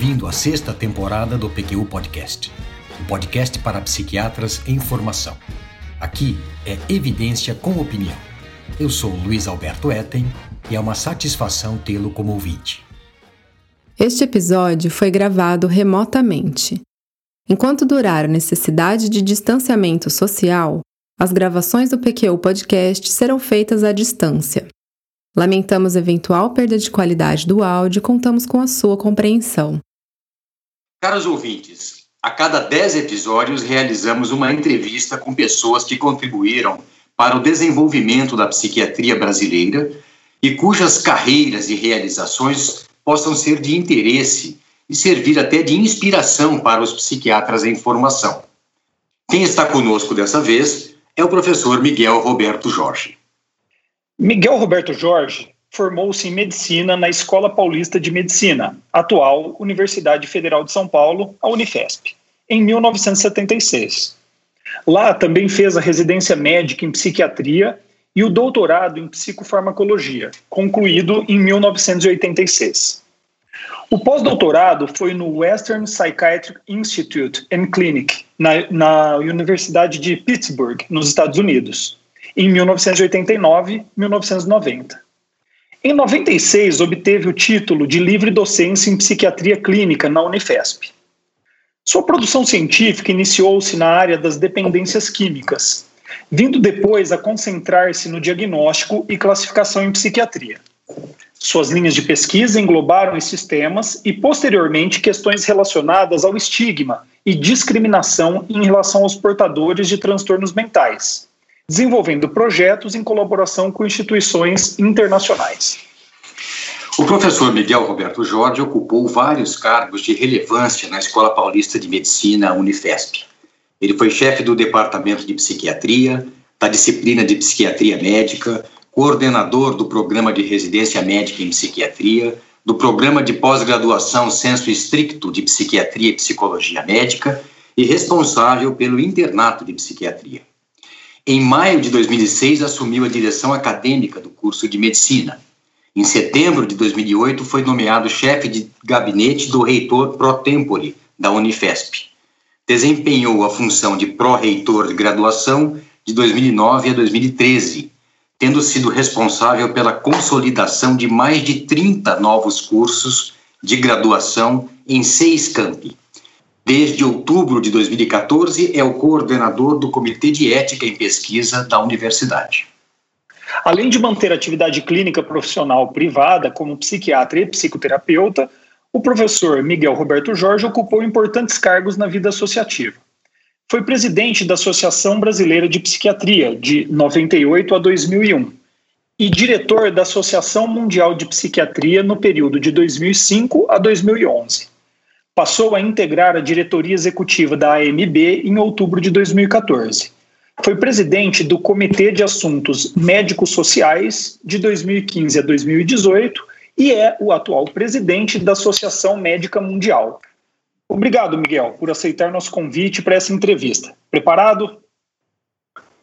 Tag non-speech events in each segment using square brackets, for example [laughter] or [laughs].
bem-vindo à sexta temporada do PQU Podcast, um podcast para psiquiatras em formação. Aqui é evidência com opinião. Eu sou Luiz Alberto Etten e é uma satisfação tê-lo como ouvinte. Este episódio foi gravado remotamente. Enquanto durar a necessidade de distanciamento social, as gravações do PQU Podcast serão feitas à distância. Lamentamos eventual perda de qualidade do áudio e contamos com a sua compreensão. Caros ouvintes, a cada 10 episódios realizamos uma entrevista com pessoas que contribuíram para o desenvolvimento da psiquiatria brasileira e cujas carreiras e realizações possam ser de interesse e servir até de inspiração para os psiquiatras em formação. Quem está conosco dessa vez é o professor Miguel Roberto Jorge. Miguel Roberto Jorge formou-se em medicina na Escola Paulista de Medicina, atual Universidade Federal de São Paulo, a Unifesp, em 1976. Lá também fez a residência médica em psiquiatria e o doutorado em psicofarmacologia, concluído em 1986. O pós-doutorado foi no Western Psychiatric Institute and Clinic, na, na Universidade de Pittsburgh, nos Estados Unidos em 1989 1990. Em 96, obteve o título de livre docência em psiquiatria clínica na Unifesp. Sua produção científica iniciou-se na área das dependências químicas, vindo depois a concentrar-se no diagnóstico e classificação em psiquiatria. Suas linhas de pesquisa englobaram esses temas e, posteriormente, questões relacionadas ao estigma e discriminação em relação aos portadores de transtornos mentais, desenvolvendo projetos em colaboração com instituições internacionais. O professor Miguel Roberto Jorge ocupou vários cargos de relevância na Escola Paulista de Medicina, Unifesp. Ele foi chefe do Departamento de Psiquiatria, da disciplina de Psiquiatria Médica, coordenador do Programa de Residência Médica em Psiquiatria, do Programa de Pós-Graduação Senso Estricto de Psiquiatria e Psicologia Médica e responsável pelo Internato de Psiquiatria. Em maio de 2006, assumiu a direção acadêmica do curso de medicina. Em setembro de 2008, foi nomeado chefe de gabinete do reitor pro tempore da Unifesp. Desempenhou a função de pró-reitor de graduação de 2009 a 2013, tendo sido responsável pela consolidação de mais de 30 novos cursos de graduação em seis campi, Desde outubro de 2014, é o coordenador do Comitê de Ética em Pesquisa da universidade. Além de manter atividade clínica profissional privada como psiquiatra e psicoterapeuta, o professor Miguel Roberto Jorge ocupou importantes cargos na vida associativa. Foi presidente da Associação Brasileira de Psiquiatria de 98 a 2001 e diretor da Associação Mundial de Psiquiatria no período de 2005 a 2011 passou a integrar a diretoria executiva da AMB em outubro de 2014. Foi presidente do Comitê de Assuntos Médicos Sociais de 2015 a 2018 e é o atual presidente da Associação Médica Mundial. Obrigado, Miguel, por aceitar nosso convite para essa entrevista. Preparado?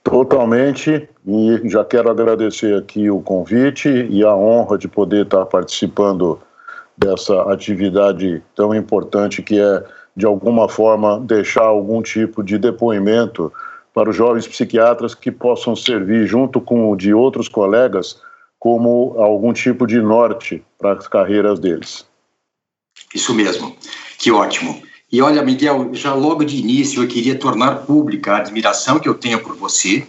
Totalmente, e já quero agradecer aqui o convite e a honra de poder estar participando dessa atividade tão importante que é, de alguma forma, deixar algum tipo de depoimento para os jovens psiquiatras que possam servir, junto com o de outros colegas, como algum tipo de norte para as carreiras deles. Isso mesmo, que ótimo. E olha, Miguel, já logo de início eu queria tornar pública a admiração que eu tenho por você,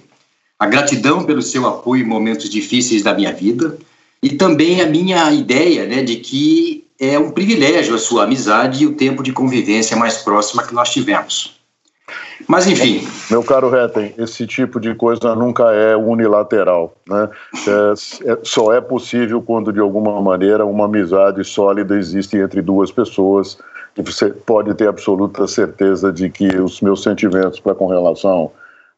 a gratidão pelo seu apoio em momentos difíceis da minha vida e também a minha ideia né, de que é um privilégio a sua amizade e o tempo de convivência mais próxima que nós tivemos. Mas enfim. Meu caro Retten, esse tipo de coisa nunca é unilateral. Né? É, é, só é possível quando, de alguma maneira, uma amizade sólida existe entre duas pessoas e você pode ter absoluta certeza de que os meus sentimentos para com relação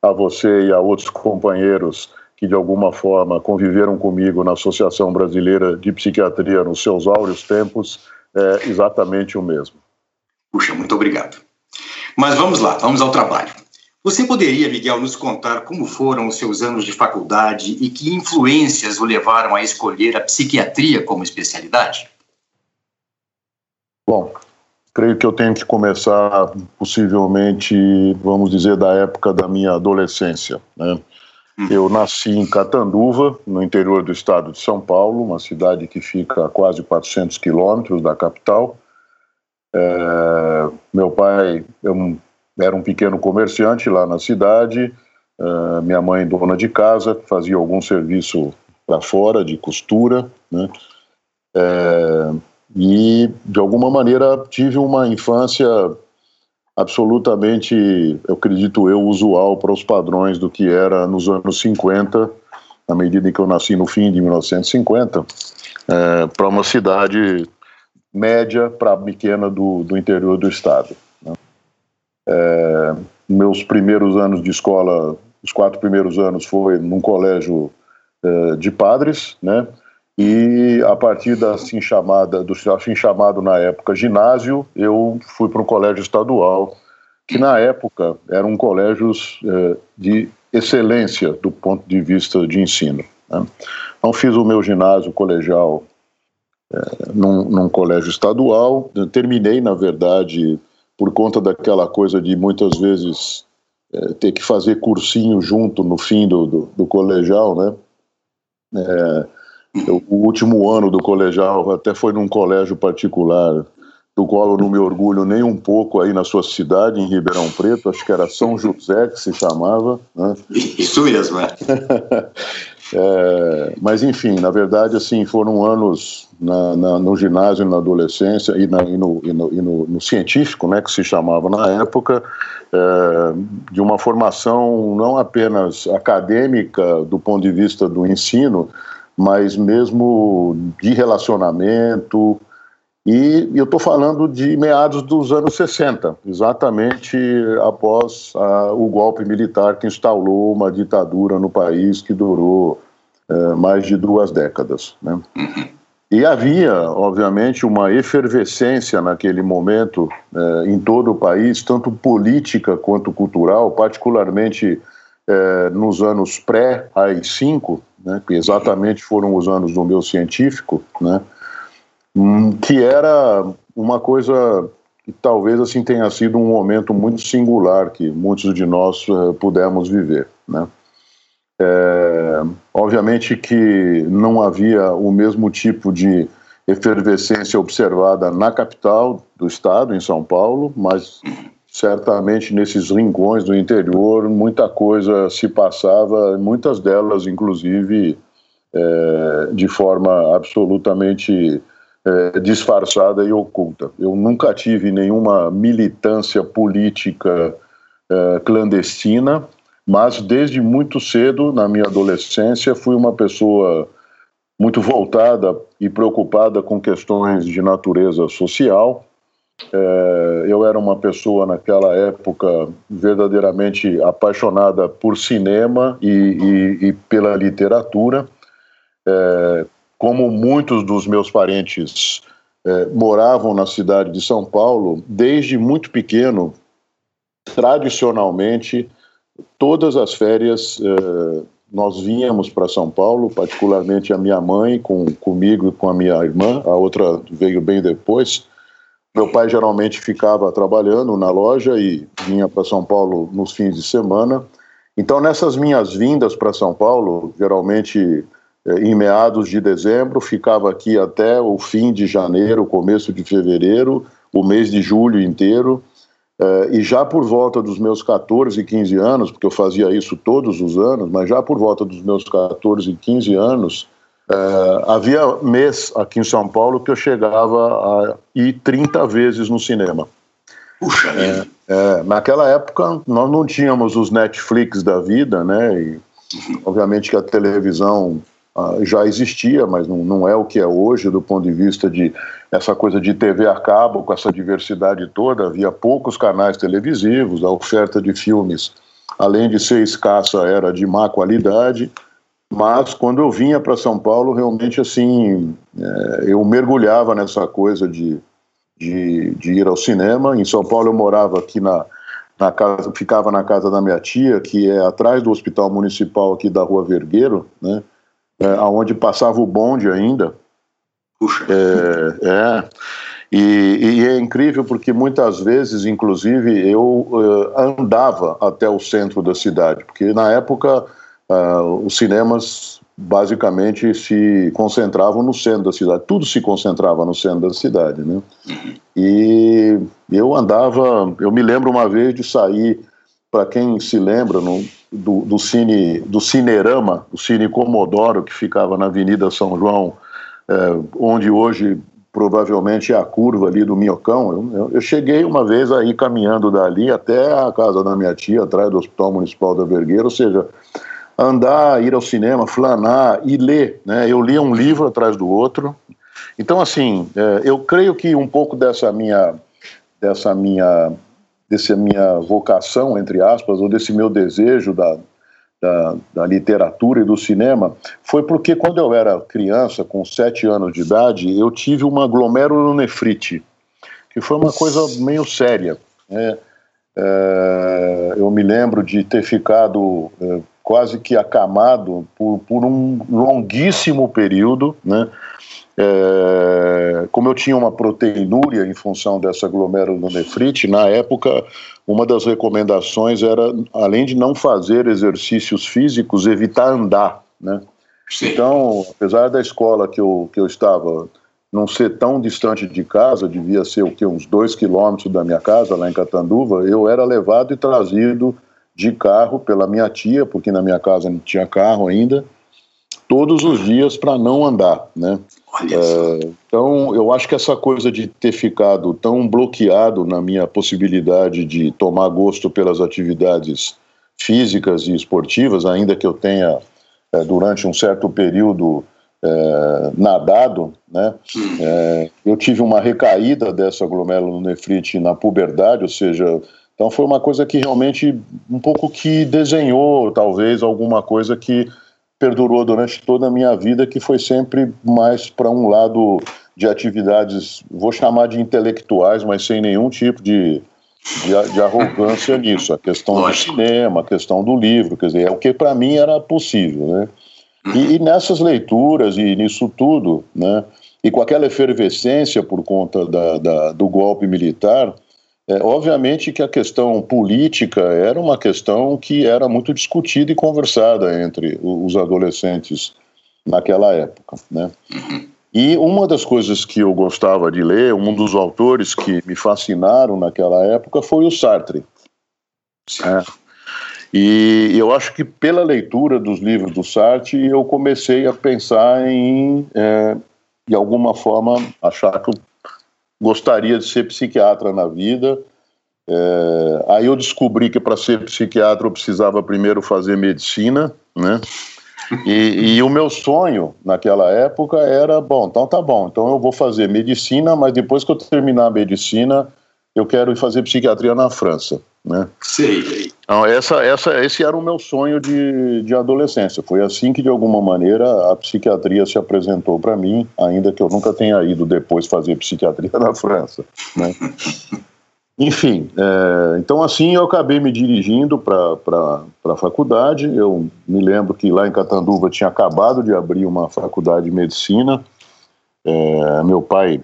a você e a outros companheiros que de alguma forma conviveram comigo na Associação Brasileira de Psiquiatria nos seus áureos tempos é exatamente o mesmo. Puxa, muito obrigado. Mas vamos lá, vamos ao trabalho. Você poderia, Miguel, nos contar como foram os seus anos de faculdade e que influências o levaram a escolher a psiquiatria como especialidade? Bom, creio que eu tenho que começar, possivelmente, vamos dizer, da época da minha adolescência. Né? Hum. Eu nasci em Catanduva, no interior do estado de São Paulo, uma cidade que fica a quase 400 quilômetros da capital. É, meu pai eu, era um pequeno comerciante lá na cidade, é, minha mãe dona de casa, fazia algum serviço para fora de costura, né? É, e de alguma maneira tive uma infância absolutamente, eu acredito eu, usual para os padrões do que era nos anos 50, na medida em que eu nasci no fim de 1950, é, para uma cidade média para pequena do, do interior do estado. Né? É, meus primeiros anos de escola, os quatro primeiros anos foi num colégio é, de padres, né? E a partir da assim chamada, do assim chamado na época ginásio, eu fui para um colégio estadual, que na época eram colégios é, de excelência do ponto de vista de ensino. Né? Então fiz o meu ginásio colegial é, num, num colégio estadual, terminei na verdade por conta daquela coisa de muitas vezes é, ter que fazer cursinho junto no fim do, do, do colegial, né? É, o último ano do colegial até foi num colégio particular, do qual eu não me orgulho nem um pouco aí na sua cidade, em Ribeirão Preto, acho que era São José que se chamava. Né? Isso mesmo, é. [laughs] é. Mas enfim, na verdade, assim, foram anos na, na, no ginásio, na adolescência e, na, e, no, e, no, e no, no, científico, né, que se chamava na época, é, de uma formação não apenas acadêmica do ponto de vista do ensino, mas mesmo de relacionamento. E eu estou falando de meados dos anos 60, exatamente após a, o golpe militar que instalou uma ditadura no país que durou é, mais de duas décadas. Né? E havia, obviamente, uma efervescência naquele momento é, em todo o país, tanto política quanto cultural, particularmente é, nos anos pré-AI-5, né, que exatamente foram os anos do meu científico, né, hum, que era uma coisa que talvez assim tenha sido um momento muito singular que muitos de nós uh, pudemos viver, né. É, obviamente que não havia o mesmo tipo de efervescência observada na capital do estado, em São Paulo, mas certamente nesses rincões do interior muita coisa se passava, muitas delas inclusive é, de forma absolutamente é, disfarçada e oculta. Eu nunca tive nenhuma militância política é, clandestina, mas desde muito cedo, na minha adolescência, fui uma pessoa muito voltada e preocupada com questões de natureza social é, eu era uma pessoa naquela época verdadeiramente apaixonada por cinema e, e, e pela literatura. É, como muitos dos meus parentes é, moravam na cidade de São Paulo, desde muito pequeno, tradicionalmente, todas as férias nós vínhamos para São Paulo, particularmente a minha mãe, com, comigo e com a minha irmã, a outra veio bem depois. Meu pai geralmente ficava trabalhando na loja e vinha para São Paulo nos fins de semana. Então, nessas minhas vindas para São Paulo, geralmente eh, em meados de dezembro, ficava aqui até o fim de janeiro, começo de fevereiro, o mês de julho inteiro. Eh, e já por volta dos meus 14, 15 anos, porque eu fazia isso todos os anos, mas já por volta dos meus 14, 15 anos, Uh, havia mês aqui em São Paulo que eu chegava a ir 30 vezes no cinema. Puxa é, é, naquela época nós não tínhamos os Netflix da vida, né? E, obviamente que a televisão uh, já existia, mas não, não é o que é hoje do ponto de vista de essa coisa de TV a cabo, com essa diversidade toda. Havia poucos canais televisivos, a oferta de filmes, além de ser escassa, era de má qualidade. Mas quando eu vinha para São Paulo, realmente assim, é, eu mergulhava nessa coisa de, de, de, ir ao cinema. Em São Paulo eu morava aqui na, na casa, ficava na casa da minha tia, que é atrás do Hospital Municipal aqui da Rua Vergueiro, né? É, aonde passava o bonde ainda. Puxa. É, é. E, e, é incrível porque muitas vezes, inclusive, eu uh, andava até o centro da cidade, porque na época uh, os cinemas basicamente se concentravam no centro da cidade, tudo se concentrava no centro da cidade, né? E eu andava, eu me lembro uma vez de sair, para quem se lembra, no, do, do cine, do Cinerama, o Cine Comodoro que ficava na Avenida São João, é, onde hoje provavelmente é a curva ali do Minhocão. Eu, eu, cheguei uma vez aí caminhando dali até a casa da minha tia, atrás do Hospital Municipal da Vergueira, ou seja, andar, ir ao cinema, flanar e ler. Né? Eu lia um livro atrás do outro. Então, assim, é, eu creio que um pouco dessa minha, dessa minha, dessa minha vocação, entre aspas, ou desse meu desejo da, da, da, literatura e do cinema foi porque quando eu era criança, com sete anos de idade, eu tive uma glomerulonefrite, que foi uma coisa meio séria. Né? É, eu me lembro de ter ficado é, quase que acamado por, por um longuíssimo período, né? É, como eu tinha uma proteinúria em função dessa glomerulonefrite, na época uma das recomendações era, além de não fazer exercícios físicos, evitar andar, né? Então, apesar da escola que eu, que eu estava não ser tão distante de casa, devia ser o que uns dois quilômetros da minha casa, lá em Catanduva, eu era levado e trazido de carro pela minha tia, porque na minha casa não tinha carro ainda, todos os dias para não andar, né? É, então, eu acho que essa coisa de ter ficado tão bloqueado na minha possibilidade de tomar gosto pelas atividades físicas e esportivas, ainda que eu tenha, é, durante um certo período, é, nadado, né? É, eu tive uma recaída dessa glomerulonefrite na puberdade, ou seja, então foi uma coisa que realmente um pouco que desenhou, talvez, alguma coisa que perdurou durante toda a minha vida, que foi sempre mais para um lado de atividades, vou chamar de intelectuais, mas sem nenhum tipo de, de, de arrogância [laughs] nisso. A questão Lógico. do cinema, a questão do livro, quer dizer, é o que para mim era possível, né? E, e, nessas leituras e nisso tudo, né? E com aquela efervescência por conta da, da do golpe militar, é, obviamente que a questão política era uma questão que era muito discutida e conversada entre os adolescentes naquela época, né? E uma das coisas que eu gostava de ler, um dos autores que me fascinaram naquela época foi o Sartre. É. E eu acho que pela leitura dos livros do Sartre eu comecei a pensar em, é, de alguma forma, achar que eu gostaria de ser psiquiatra na vida. É, aí eu descobri que para ser psiquiatra eu precisava primeiro fazer medicina, né? E, e, o meu sonho naquela época era, bom, então tá bom, então eu vou fazer medicina, mas depois que eu terminar a medicina, eu quero ir fazer psiquiatria na França, né? Sei. Então, essa, essa, esse era o meu sonho de, de adolescência. Foi assim que, de alguma maneira, a psiquiatria se apresentou para mim, ainda que eu nunca tenha ido depois fazer psiquiatria na França. Né? [laughs] Enfim, é, então assim eu acabei me dirigindo para a faculdade. Eu me lembro que lá em Catanduva tinha acabado de abrir uma faculdade de medicina. É, meu pai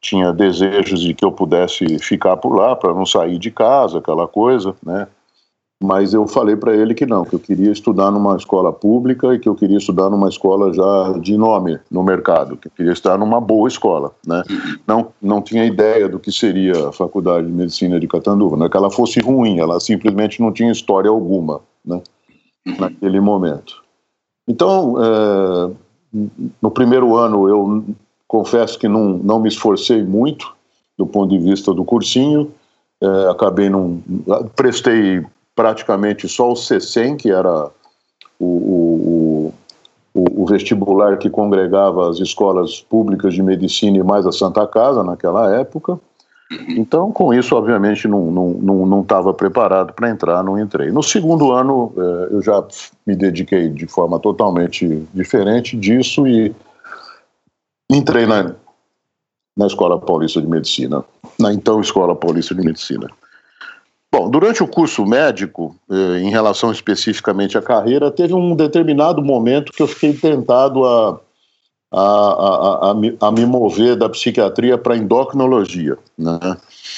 tinha desejos de que eu pudesse ficar por lá para não sair de casa, aquela coisa, né? mas eu falei para ele que não, que eu queria estudar numa escola pública e que eu queria estudar numa escola já de nome no mercado, que eu queria estar numa boa escola, né? Não, não tinha ideia do que seria a Faculdade de Medicina de Catanduva, não é que ela fosse ruim, ela simplesmente não tinha história alguma, né? Naquele momento. Então, é, no primeiro ano eu confesso que não, não me esforcei muito do ponto de vista do cursinho, é, acabei não prestei praticamente só o CECEM, que era o, o, o, o, vestibular que congregava as escolas públicas de medicina e mais a Santa Casa naquela época. Então, com isso, obviamente, não estava não, não, não preparado para entrar, não entrei. No segundo ano, eh, eu já me dediquei de forma totalmente diferente disso e entrei na, na Escola Paulista de Medicina, na então Escola Paulista de Medicina. Bom, durante o curso médico, eh, em relação especificamente à carreira, teve um determinado momento que eu fiquei tentado a, a, a, a, a, me mover da psiquiatria para endocrinologia. Né?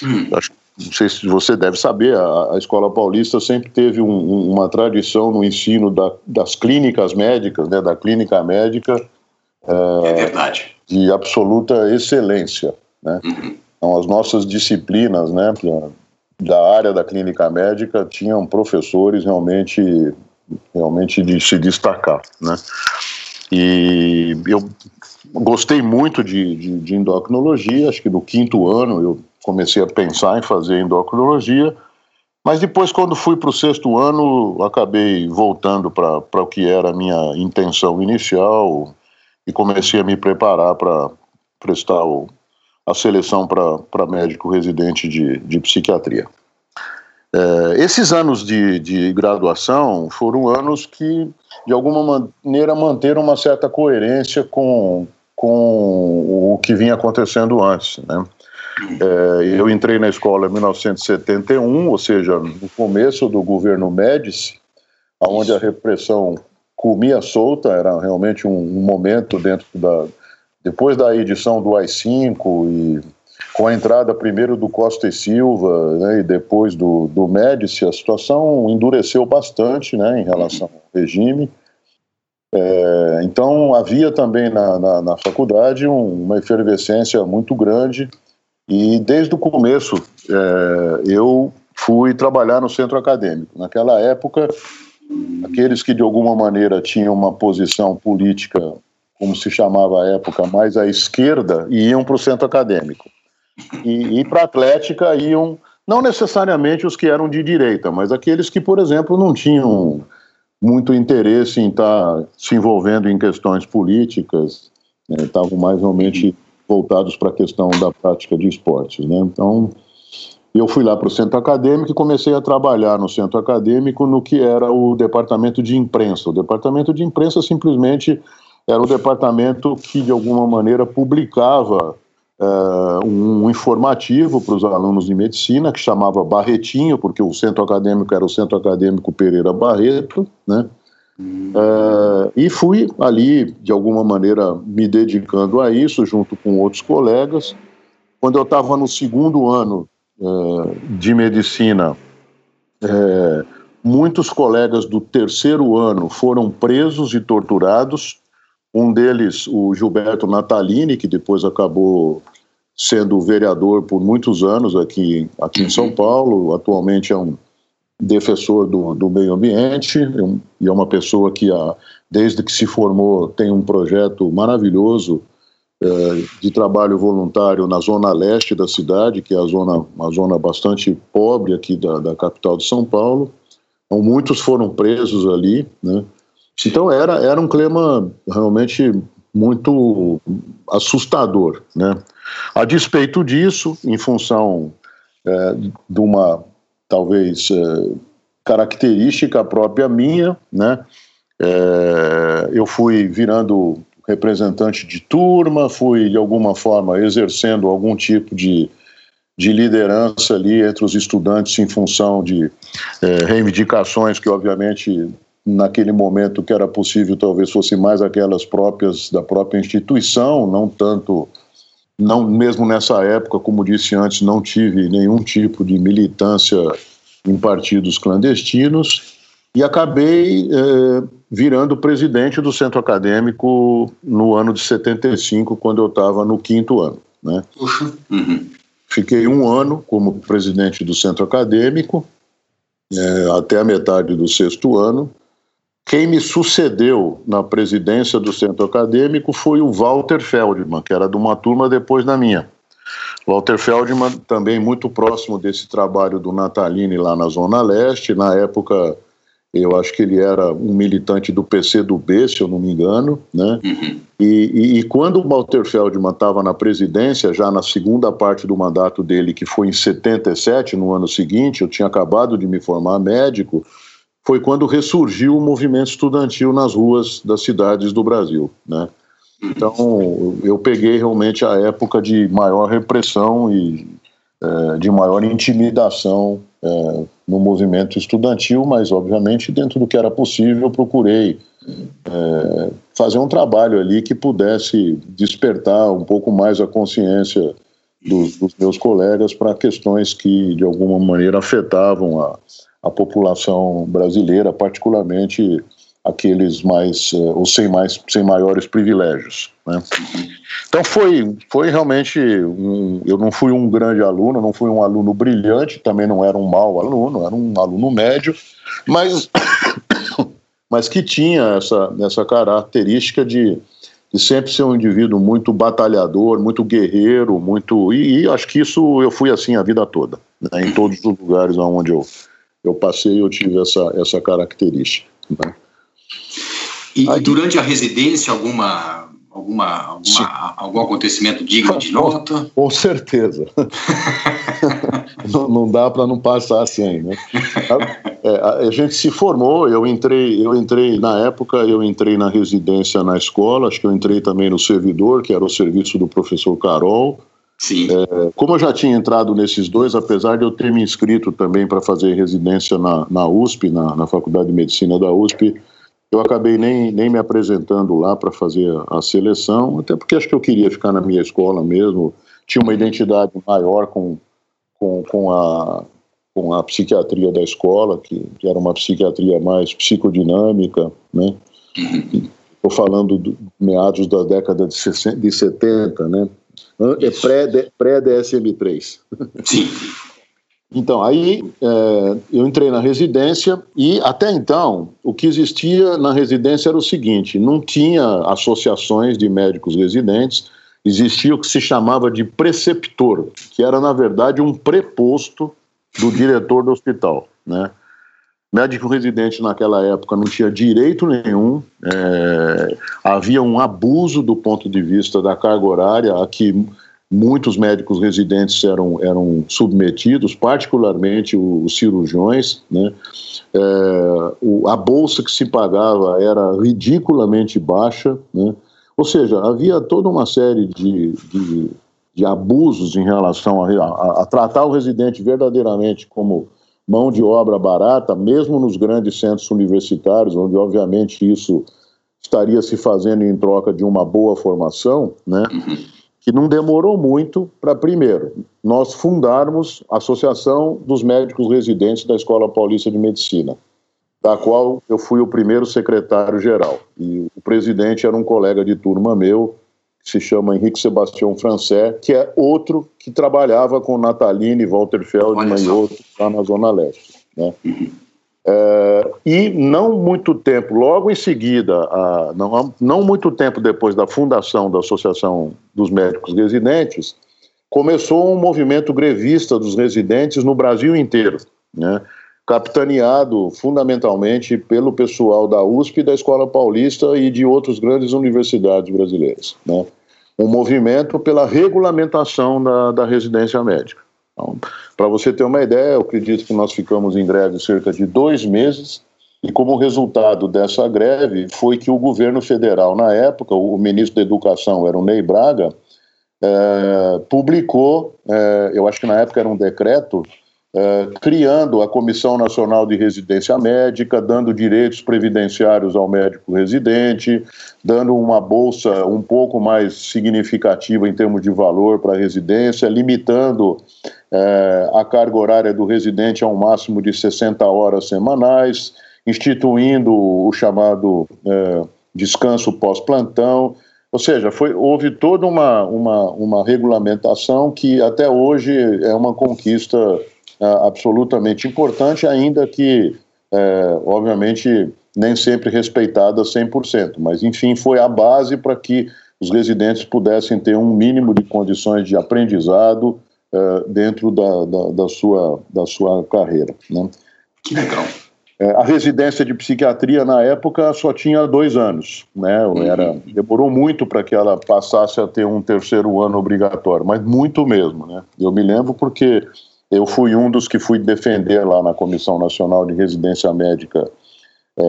Hum. Acho, não sei se você deve saber, a, a Escola Paulista sempre teve um, uma tradição no ensino da, das clínicas médicas, né, da clínica médica. É, é verdade. De absoluta excelência. Né? Então, as nossas disciplinas né, da área da clínica médica tinham professores realmente, realmente de se destacar. Né? E eu gostei muito de, de, de, endocrinologia, acho que no quinto ano eu comecei a pensar em fazer endocrinologia, mas depois, quando fui para o sexto ano, acabei voltando para o que era a minha intenção inicial e comecei a me preparar para prestar o, a seleção para médico residente de, de psiquiatria. É, esses anos de, de graduação foram anos que de alguma maneira manteram uma certa coerência com, com o que vinha acontecendo antes. Né? É, eu entrei na escola em 1971, ou seja, no começo do governo Médici, onde a repressão comia solta, era realmente um, um momento dentro da. Depois da edição do AI-5 e com a entrada primeiro do Costa e Silva né, e depois do, do Médici, a situação endureceu bastante né, em relação ao regime. É, então havia também na, na, na faculdade um, uma efervescência muito grande e desde o começo é, eu fui trabalhar no centro acadêmico. Naquela época, aqueles que de alguma maneira tinham uma posição política, como se chamava à época, mais à esquerda, iam para o centro acadêmico. E, e para a Atlética iam, não necessariamente os que eram de direita, mas aqueles que, por exemplo, não tinham muito interesse em estar tá se envolvendo em questões políticas, né, estavam mais realmente voltados para a questão da prática de esportes. Né? Então, eu fui lá para o centro acadêmico e comecei a trabalhar no centro acadêmico no que era o departamento de imprensa. O departamento de imprensa simplesmente era o departamento que, de alguma maneira, publicava uh, um informativo para os alunos de medicina que chamava Barretinho, porque o centro acadêmico era o Centro Acadêmico Pereira Barreto, né? Uh, e fui ali, de alguma maneira, me dedicando a isso, junto com outros colegas. Quando eu estava no segundo ano uh, de medicina, uh, muitos colegas do terceiro ano foram presos e torturados. Um deles, o Gilberto Natalini, que depois acabou sendo vereador por muitos anos aqui, aqui em São. Paulo, atualmente é um defensor do, do meio ambiente e é uma pessoa que, desde que se formou, tem um projeto maravilhoso é, de trabalho voluntário na zona leste da cidade, que é a zona, uma zona bastante pobre aqui da, da capital de São Paulo. Então, muitos foram presos ali, né? Então era, era um clima realmente muito assustador, né? A despeito disso, em função é, de uma talvez é, característica própria minha, né? É, eu fui virando representante de turma, fui de alguma forma exercendo algum tipo de, de liderança ali entre os estudantes em função de é, reivindicações que obviamente naquele momento que era possível talvez fossem mais aquelas próprias da própria instituição, não tanto não mesmo nessa época, como disse antes, não tive nenhum tipo de militância em partidos clandestinos. E acabei eh, virando presidente do centro acadêmico no ano de 75, quando eu estava no quinto ano. Né? Uhum. Fiquei um ano como presidente do centro acadêmico, eh, até a metade do sexto ano, quem me sucedeu na presidência do centro acadêmico foi o Walter Feldman, que era de uma turma depois da minha. Walter Feldman, também muito próximo desse trabalho do Natalini lá na Zona Leste. Na época, eu acho que ele era um militante do PC do B, se eu não me engano. Né? Uhum. E, e, e, quando o Walter Feldman estava na presidência, já na segunda parte do mandato dele, que foi em 77, no ano seguinte, eu tinha acabado de me formar médico foi quando ressurgiu o movimento estudantil nas ruas das cidades do Brasil, né? Então, eu peguei realmente a época de maior repressão e é, de maior intimidação é, no movimento estudantil, mas, obviamente, dentro do que era possível, procurei é, fazer um trabalho ali que pudesse despertar um pouco mais a consciência dos, dos meus colegas para questões que, de alguma maneira, afetavam a, a população brasileira, particularmente aqueles mais, uh, os sem, mais, sem maiores privilégios. Né? Então foi, foi realmente, um, eu não fui um grande aluno, não fui um aluno brilhante, também não era um mau aluno, era um aluno médio, mas, [coughs] mas que tinha essa, essa característica de, de sempre ser um indivíduo muito batalhador, muito guerreiro, muito e, e acho que isso eu fui assim a vida toda, né? em todos os lugares onde eu, eu passei eu tive essa, essa característica. Né? E, Aí, durante a residência, alguma, alguma, alguma algum acontecimento digno de nota? Com certeza. [laughs] não, não, dá para não passar assim, né? É, a, a, gente se formou, eu entrei, eu entrei na época, eu entrei na residência na escola, acho que eu entrei também no servidor, que era o serviço do professor Carol. Sim. É, como eu já tinha entrado nesses dois, apesar de eu ter me inscrito também para fazer residência na, na USP, na, na Faculdade de Medicina da USP, eu acabei nem, nem me apresentando lá para fazer a, seleção, até porque acho que eu queria ficar na minha escola mesmo. Tinha uma identidade maior com, com, com, a, com a psiquiatria da escola, que, que era uma psiquiatria mais psicodinâmica, né? Estou falando do meados da década de, 60, de 70, né? É pré-DSM-3. Sim. Então, aí é, eu entrei na residência e até então o que existia na residência era o seguinte: não tinha associações de médicos residentes, existia o que se chamava de preceptor, que era na verdade um preposto do diretor do hospital, né? Médico residente naquela época não tinha direito nenhum, é, havia um abuso do ponto de vista da carga horária a que muitos médicos residentes eram, eram submetidos, particularmente os cirurgiões, né? É, o, a bolsa que se pagava era ridiculamente baixa, né? ou seja, havia toda uma série de, de, de abusos em relação a, a, a, tratar o residente verdadeiramente como mão de obra barata, mesmo nos grandes centros universitários, onde obviamente isso estaria se fazendo em troca de uma boa formação, né? Uhum que não demorou muito para, primeiro, nós fundarmos a Associação dos Médicos Residentes da Escola Paulista de Medicina, da qual eu fui o primeiro secretário-geral. E o presidente era um colega de turma meu, que se chama Henrique Sebastião Francé, que é outro que trabalhava com Nataline Walter Feldman e outros lá na Zona Leste. Né? Uhum. É, e não muito tempo, logo em seguida, a, não, não muito tempo depois da fundação da Associação dos Médicos Residentes, começou um movimento grevista dos residentes no Brasil inteiro, né? capitaneado fundamentalmente pelo pessoal da USP, da Escola Paulista e de outras grandes universidades brasileiras. Né? Um movimento pela regulamentação da, da residência médica. Então, para você ter uma ideia, eu acredito que nós ficamos em greve cerca de dois meses, e como resultado dessa greve foi que o governo federal, na época, o ministro da Educação era o Ney Braga, é, publicou, é, eu acho que na época era um decreto, é, criando a Comissão Nacional de Residência Médica, dando direitos previdenciários ao médico residente, dando uma bolsa um pouco mais significativa em termos de valor para a residência, limitando é, a carga horária do residente a um máximo de 60 horas semanais, instituindo o chamado é, descanso pós-plantão. Ou seja, foi, houve toda uma, uma, uma regulamentação que até hoje é uma conquista é, absolutamente importante, ainda que, é, obviamente, nem sempre respeitada 100%, mas enfim, foi a base para que os residentes pudessem ter um mínimo de condições de aprendizado uh, dentro da, da, da, sua, da sua carreira. Né? Que legal. É, a residência de psiquiatria na época só tinha dois anos, né? Uhum. Era, demorou muito para que ela passasse a ter um terceiro ano obrigatório, mas muito mesmo, né? Eu me lembro porque eu fui um dos que fui defender lá na Comissão Nacional de Residência Médica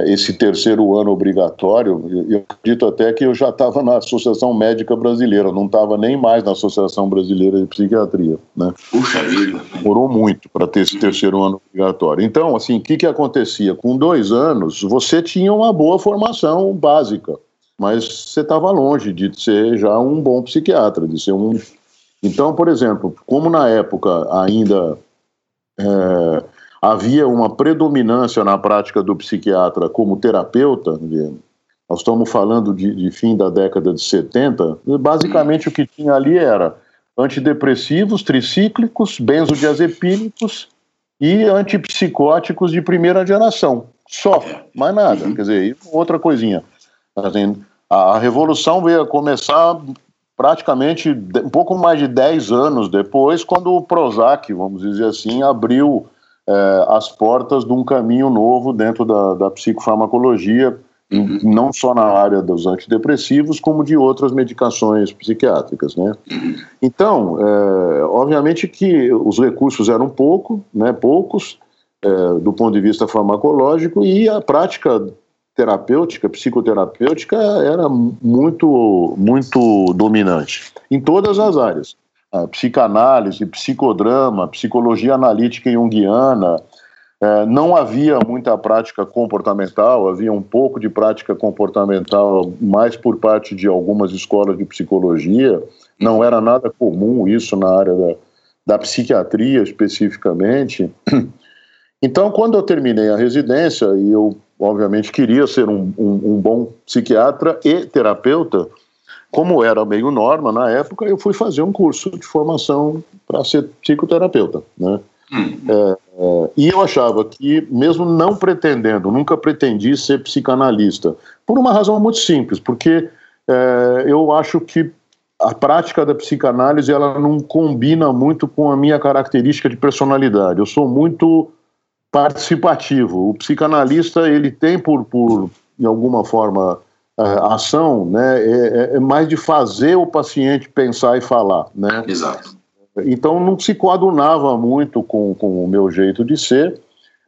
esse terceiro ano obrigatório, eu acredito até que eu já estava na Associação Médica Brasileira, não estava nem mais na Associação Brasileira de Psiquiatria. Né? Puxa vida! Demorou muito para ter esse terceiro ano obrigatório. Então, assim, o que, que acontecia? Com dois anos, você tinha uma boa formação básica. mas você estava longe de ser já um bom psiquiatra, de ser um. Então, por exemplo, como na época ainda é, havia uma predominância na prática do psiquiatra como terapeuta, nós estamos falando de, de fim da década de 70, basicamente o que tinha ali era antidepressivos tricíclicos, benzodiazepínicos e antipsicóticos de primeira geração. Só, mais nada. Quer dizer, outra coisinha. Assim, a, revolução veio a começar praticamente um pouco mais de 10 anos depois, quando o Prozac, vamos dizer assim, abriu é, as portas de um caminho novo dentro da, da psicofarmacologia, uhum. não só na área dos antidepressivos, como de outras medicações psiquiátricas, né? Uhum. Então, é, obviamente que os recursos eram pouco, né, poucos, é, do ponto de vista farmacológico, e a prática terapêutica, psicoterapêutica, era muito, muito dominante em todas as áreas. Psicanálise, psicodrama, psicologia analítica junguiana, é, não havia muita prática comportamental, havia um pouco de prática comportamental mais por parte de algumas escolas de psicologia, não era nada comum isso na área da, da psiquiatria especificamente. Então, quando eu terminei a residência e eu obviamente queria ser um, um, um bom psiquiatra e terapeuta, como era meio norma na época, eu fui fazer um curso de formação para ser psicoterapeuta, né? Uhum. É, é, e eu achava que, mesmo não pretendendo, nunca pretendi ser psicanalista, por uma razão muito simples, porque é, eu acho que a prática da psicanálise ela não combina muito com a minha característica de personalidade. Eu sou muito participativo. O psicanalista ele tem por, por em alguma forma a ação, né, é, é, é, mais de fazer o paciente pensar e falar, né? Exato. Então não se coadunava muito com, com o meu jeito de ser,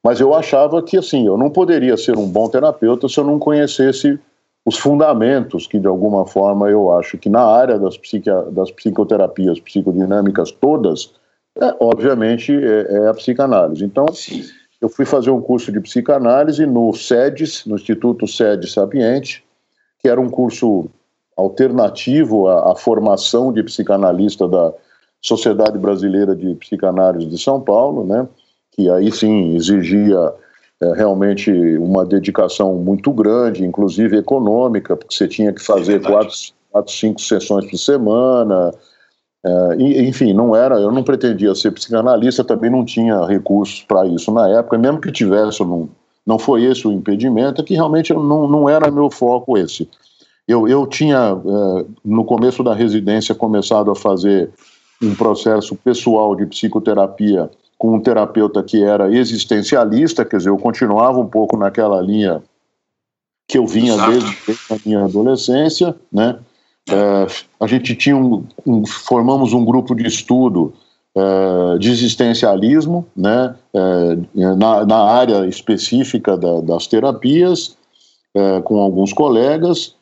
mas eu achava que assim eu não poderia ser um bom terapeuta se eu não conhecesse os fundamentos que de alguma forma eu acho que na área das, das psicoterapias psicodinâmicas todas, é, obviamente é, é, a psicanálise. Então Sim eu fui fazer um curso de psicanálise no SEDES, no Instituto SEDES Sapiente, que era um curso alternativo à, à, formação de psicanalista da Sociedade Brasileira de Psicanálise de São Paulo, né, que aí sim exigia é, realmente uma dedicação muito grande, inclusive econômica, porque você tinha que fazer é quatro, quatro, cinco sessões por semana, é, enfim, não era, eu não pretendia ser psicanalista, também não tinha recursos para isso na época, mesmo que tivesse, não, não foi esse o impedimento, é que realmente não, não era meu foco esse. Eu, eu tinha, é, no começo da residência, começado a fazer um processo pessoal de psicoterapia com um terapeuta que era existencialista, quer dizer, eu continuava um pouco naquela linha que eu vinha desde, desde a minha adolescência, né? É, a gente tinha um, um, formamos um grupo de estudo é, de existencialismo, né, é, na, na, área específica da, das terapias, é, com alguns colegas,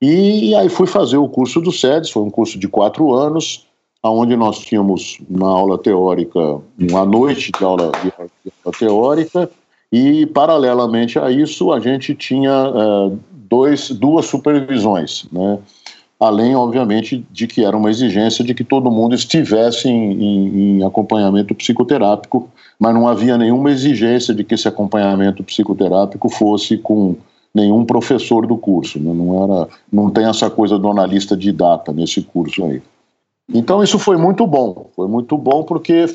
e, aí fui fazer o curso do SEDES, foi um curso de quatro anos, onde nós tínhamos uma aula teórica, uma noite de aula, de aula teórica, e paralelamente a isso a gente tinha é, dois, duas supervisões, né, além, obviamente, de que era uma exigência de que todo mundo estivesse em, em, em, acompanhamento psicoterápico, mas não havia nenhuma exigência de que esse acompanhamento psicoterápico fosse com nenhum professor do curso, né? não era, não tem essa coisa do analista de data nesse curso aí. Então isso foi muito bom, foi muito bom porque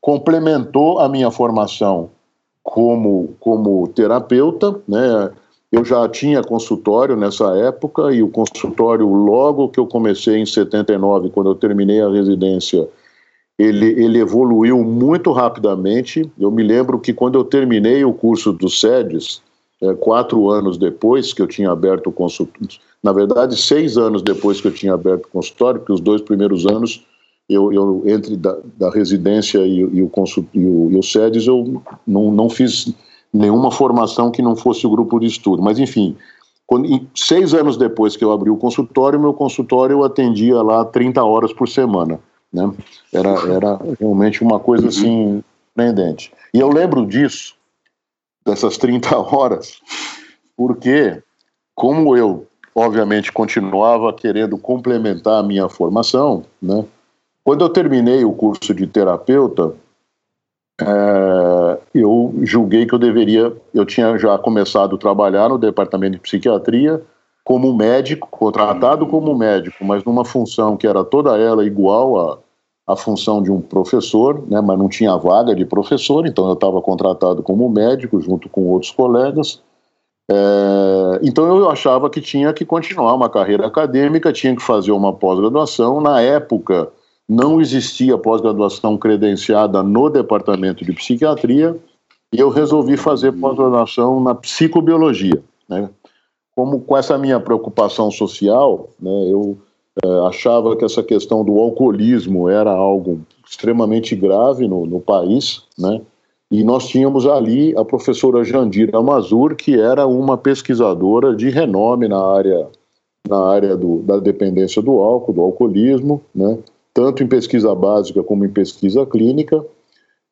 complementou a minha formação como como terapeuta, né? Eu já tinha consultório nessa época e o consultório, logo que eu comecei em 79, quando eu terminei a residência, ele, ele evoluiu muito rapidamente. Eu me lembro que quando eu terminei o curso do SEDES, é, quatro anos depois que eu tinha aberto o consultório, na verdade, seis anos depois que eu tinha aberto o consultório, porque os dois primeiros anos, eu, eu entre da, da residência e, o e, e o SEDES, eu não, não fiz nenhuma formação que não fosse o grupo de estudo. Mas, enfim, quando, seis anos depois que eu abri o consultório, meu consultório eu atendia lá 30 horas por semana. Né? Era, era realmente uma coisa assim surpreendente. E eu lembro disso, dessas 30 horas, porque, como eu obviamente continuava querendo complementar a minha formação, né? Quando eu terminei o curso de terapeuta, é, eu julguei que eu deveria, eu tinha já começado a trabalhar no departamento de psiquiatria como médico, contratado como médico, mas numa função que era toda ela igual a a função de um professor, né, mas não tinha vaga de professor, então eu estava contratado como médico junto com outros colegas. É, então eu achava que tinha que continuar uma carreira acadêmica, tinha que fazer uma pós-graduação. Na época não existia pós-graduação credenciada no departamento de psiquiatria e eu resolvi fazer pós-graduação na psicobiologia. Né? Como com essa minha preocupação social, né, eu é, achava que essa questão do alcoolismo era algo extremamente grave no, no país, né? E nós tínhamos ali a professora Jandira Mazur, que era uma pesquisadora de renome na área, na área do, da dependência do álcool, do alcoolismo, né? Tanto em pesquisa básica como em pesquisa clínica.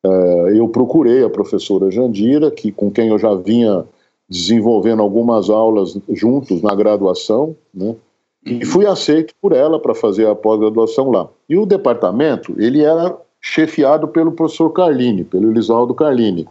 É, eu procurei a professora Jandira, que, com quem eu já vinha desenvolvendo algumas aulas juntos na graduação, né? e fui aceito por ela para fazer a pós-graduação lá. E o departamento, ele era chefiado pelo professor Carlini, pelo Elisaldo Carlini.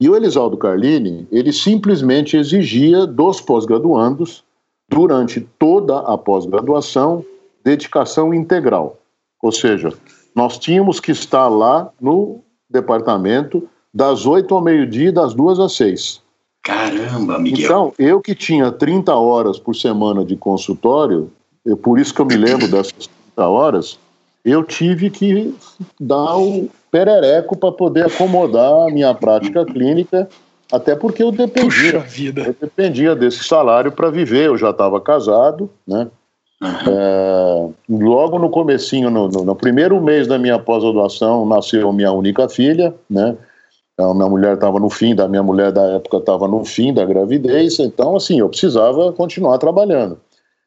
E o Elisaldo Carlini, ele simplesmente exigia dos pós-graduandos, durante toda a pós-graduação, dedicação integral. Ou seja, nós tínhamos que estar lá no departamento das oito ao meio-dia e das duas às seis. Caramba, Miguel. Então, eu que tinha 30 horas por semana de consultório, eu, por isso que eu me lembro dessas 30 horas, eu tive que dar o perereco para poder acomodar a minha prática clínica, até porque eu dependia, eu dependia desse salário para viver, eu já estava casado, né? É, logo no comecinho, no, no, no primeiro mês da minha pós-graduação, nasceu minha única filha, né? A minha mulher estava no fim, da minha mulher da época estava no fim da gravidez, então assim, eu precisava continuar trabalhando.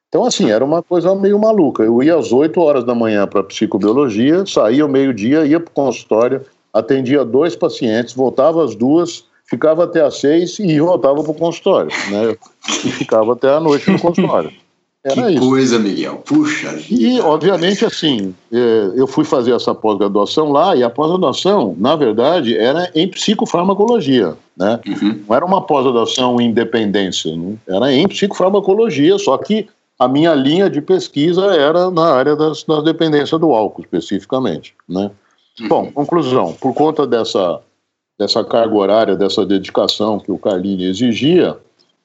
Então assim, era uma coisa meio maluca. Eu ia às 8 horas da manhã para psicobiologia, saía ao meio-dia, ia para o consultório, atendia dois pacientes, voltava às duas, ficava até às seis e voltava para o consultório, né? E ficava até a noite no consultório. [laughs] Era que isso. coisa, Miguel. Puxa vida. E, obviamente, assim, é, eu fui fazer essa pós-graduação lá, e a pós-graduação, na verdade, era em psicofarmacologia. Né? Uhum. Não era uma pós-graduação em dependência, né? era em psicofarmacologia, só que a minha linha de pesquisa era na área das, da dependência do álcool, especificamente. Né? Uhum. Bom, conclusão, por conta dessa, dessa carga horária, dessa dedicação que o Carlini exigia,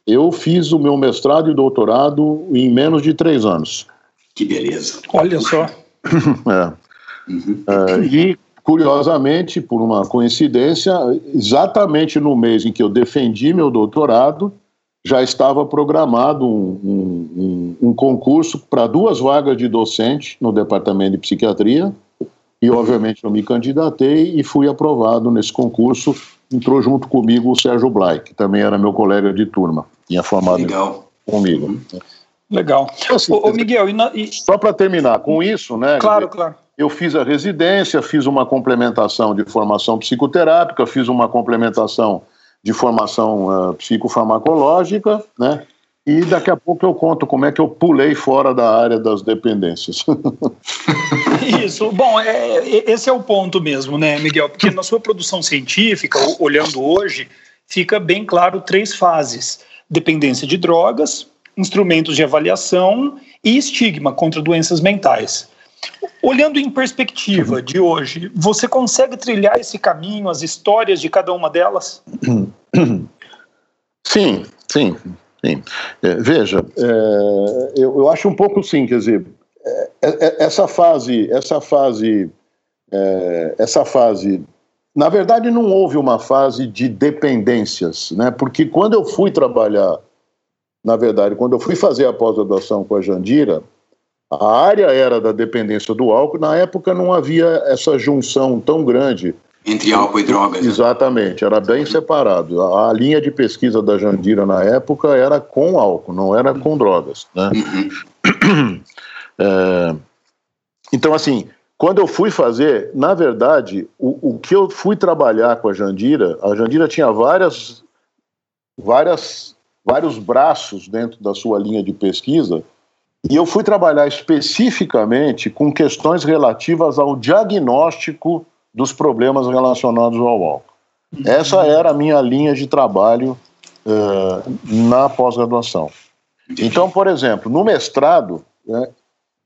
eu fiz o meu mestrado e doutorado em menos de três anos. Que beleza. Olha só. [laughs] é. Uhum. é. E, curiosamente, por uma coincidência, exatamente no mês em que eu defendi meu doutorado, já estava programado um, um, um, um concurso para duas vagas de docente no departamento de psiquiatria. E, obviamente, eu me candidatei e fui aprovado nesse concurso entrou junto comigo o Sérgio Blay, que também era meu colega de turma, tinha formado Legal. comigo. Uhum. Legal. Então, assim, ô, ô, Miguel, e na, e... só para terminar com isso, né? Claro, claro. Eu fiz a residência, fiz uma complementação de formação psicoterápica, fiz uma complementação de formação uh, psicofarmacológica, né? E daqui a pouco eu conto como é que eu pulei fora da área das dependências. [laughs] Isso. Bom, é, é, esse é o ponto mesmo, né, Miguel? Porque na sua produção científica, olhando hoje, fica bem claro três fases: dependência de drogas, instrumentos de avaliação e estigma contra doenças mentais. Olhando em perspectiva de hoje, você consegue trilhar esse caminho, as histórias de cada uma delas? [coughs] Sim, sim. Sim. É, veja, é, eu, eu, acho um pouco sim, quer dizer, é, é, essa fase, essa fase, é, essa fase, na verdade não houve uma fase de dependências, né? Porque quando eu fui trabalhar, na verdade, quando eu fui fazer a pós-graduação com a Jandira, a área era da dependência do álcool, na época não havia essa junção tão grande entre álcool e drogas. Né? Exatamente, era bem separado. A, a, linha de pesquisa da Jandira na época era com álcool, não era com drogas. Né? Uhum. [clears throat] É, então, assim, quando eu fui fazer, na verdade, o, o que eu fui trabalhar com a Jandira, a Jandira tinha várias, várias vários braços dentro da sua linha de pesquisa, e eu fui trabalhar especificamente com questões relativas ao diagnóstico dos problemas relacionados ao álcool. Essa era a minha linha de trabalho uh, na pós-graduação. Então, por exemplo, no mestrado, né,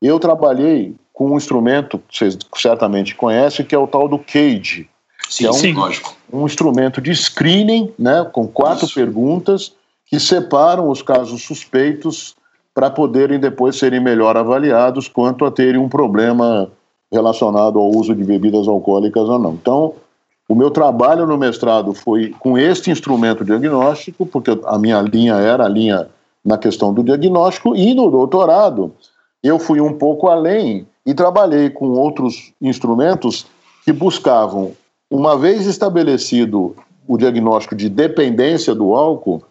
eu trabalhei com um instrumento que vocês certamente conhecem, que é o tal do CAGE. Sim, é um, sim, lógico. Um instrumento de screening, né, com quatro Isso. perguntas que separam os casos suspeitos para poderem depois serem melhor avaliados quanto a terem um problema relacionado ao uso de bebidas alcoólicas ou não. Então, o meu trabalho no mestrado foi com este instrumento diagnóstico, porque a minha linha era a linha na questão do diagnóstico, e no doutorado eu fui um pouco além e trabalhei com outros instrumentos que buscavam, uma vez estabelecido o diagnóstico de dependência do álcool,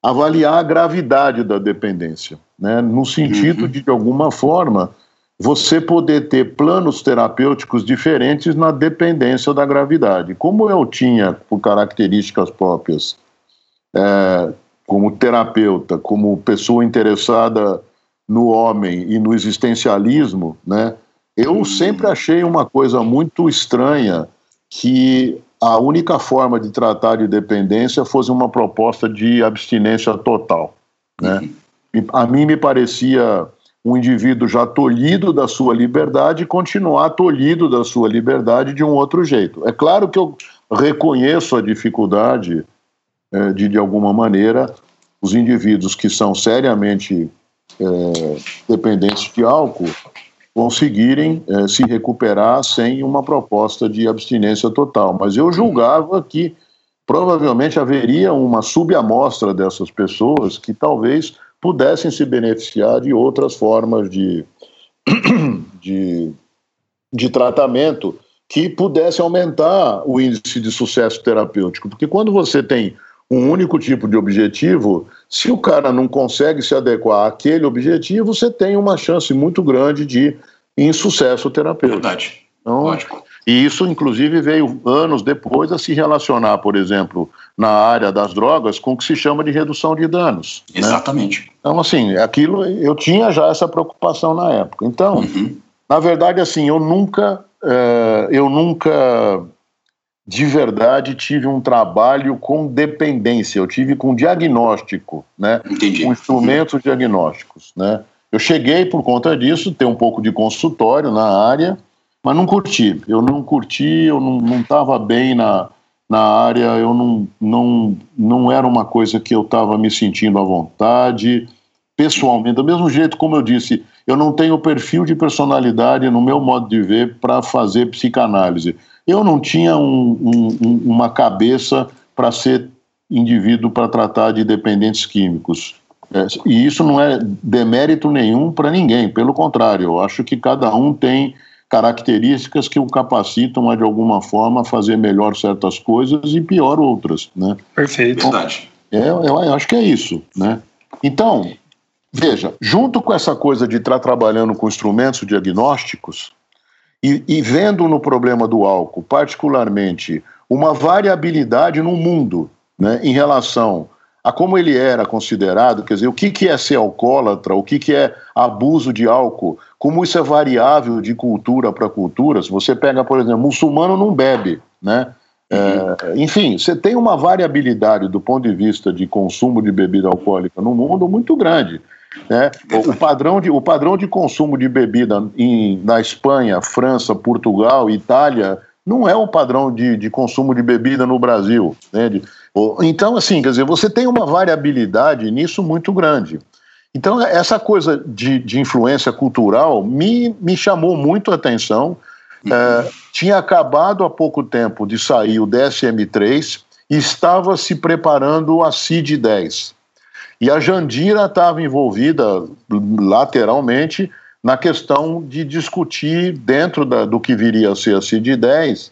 avaliar a gravidade da dependência, né? no sentido uhum. de, de alguma forma, você poder ter planos terapêuticos diferentes na dependência da gravidade. Como eu tinha, por características próprias, é, como terapeuta, como pessoa interessada no homem e no existencialismo, né, eu hum. sempre achei uma coisa muito estranha que a única forma de tratar de dependência fosse uma proposta de abstinência total. Né? Uhum. A mim me parecia um indivíduo já tolhido da sua liberdade continuar tolhido da sua liberdade de um outro jeito. É claro que eu reconheço a dificuldade é, de, de alguma maneira, os indivíduos que são seriamente é, dependentes de álcool conseguirem é, se recuperar sem uma proposta de abstinência total. Mas eu julgava que provavelmente haveria uma subamostra dessas pessoas que talvez pudessem se beneficiar de outras formas de, [coughs] de, de tratamento que pudessem aumentar o índice de sucesso terapêutico. Porque quando você tem um único tipo de objetivo, se o cara não consegue se adequar àquele objetivo, você tem uma chance muito grande de insucesso terapêutico. Verdade. Então, Lógico. E isso, inclusive, veio anos depois a se relacionar, por exemplo, na área das drogas, com o que se chama de redução de danos. Né? Exatamente. Né? Então, assim, aquilo eu tinha já essa preocupação na época. Então, uhum. na verdade, assim, eu nunca, é, eu nunca de verdade tive um trabalho com dependência, eu tive com diagnóstico, né? Entendi. Com instrumentos diagnósticos, né? Eu cheguei por conta disso, ter um pouco de consultório na área, mas não curti. Eu não curti, eu não estava bem na, na área, eu não, não, não era uma coisa que eu estava me sentindo à vontade, pessoalmente. Do mesmo jeito, como eu disse, eu não tenho perfil de personalidade no meu modo de ver para fazer psicanálise. Eu não tinha um, um, uma cabeça para ser indivíduo para tratar de dependentes químicos. É, e isso não é demérito nenhum para ninguém, pelo contrário, eu acho que cada um tem características que o capacitam a, de alguma forma, fazer melhor certas coisas e pior outras. Né? Perfeito. Então, Verdade. É, eu, eu acho que é isso. Né? Então, veja, junto com essa coisa de estar trabalhando com instrumentos diagnósticos e, e vendo no problema do álcool, particularmente, uma variabilidade no mundo né, em relação a como ele era considerado, quer dizer, o que, que é ser alcoólatra, o que, que é abuso de álcool, como isso é variável de cultura para cultura. Se você pega, por exemplo, muçulmano não bebe, né? É, enfim, você tem uma variabilidade do ponto de vista de consumo de bebida alcoólica no mundo muito grande. Né? O, padrão de, o padrão de consumo de bebida em, na Espanha, França, Portugal, Itália, não é o padrão de, de consumo de bebida no Brasil. Né? De, então, assim, quer dizer, você tem uma variabilidade nisso muito grande. Então, essa coisa de, de influência cultural me, me chamou muito a atenção. É, tinha acabado há pouco tempo de sair o DSM-3 e estava se preparando a CID-10. E a Jandira estava envolvida lateralmente na questão de discutir, dentro da, do que viria a ser a CID-10,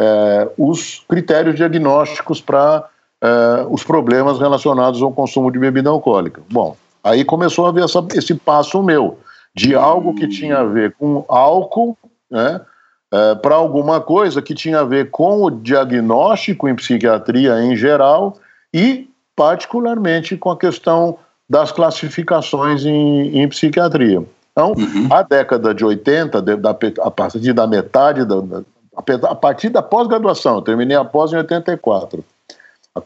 é, os critérios diagnósticos para uh, os problemas relacionados ao consumo de bebida alcoólica. Bom, aí começou a haver essa, esse passo meu, de algo que tinha a ver com álcool, né, é, para alguma coisa que tinha a ver com o diagnóstico em psiquiatria em geral e particularmente com a questão das classificações em, em psiquiatria. Então, uhum. a década de 80, de, da, a partir da metade, da, a partir da pós-graduação, eu terminei a pós em 84.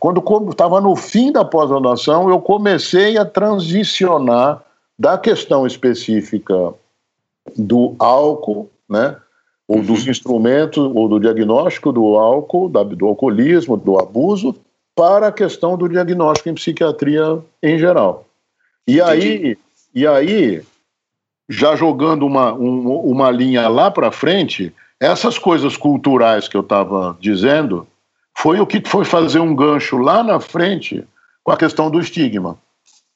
Quando estava no fim da pós-graduação, eu comecei a transicionar da questão específica do álcool, né, ou dos uhum. instrumentos, ou do diagnóstico do álcool, do alcoolismo, do abuso, para a questão do diagnóstico em psiquiatria em geral. E aí, e aí já jogando uma, um, uma linha lá para frente, essas coisas culturais que eu estava dizendo foi o que foi fazer um gancho lá na frente com a questão do estigma.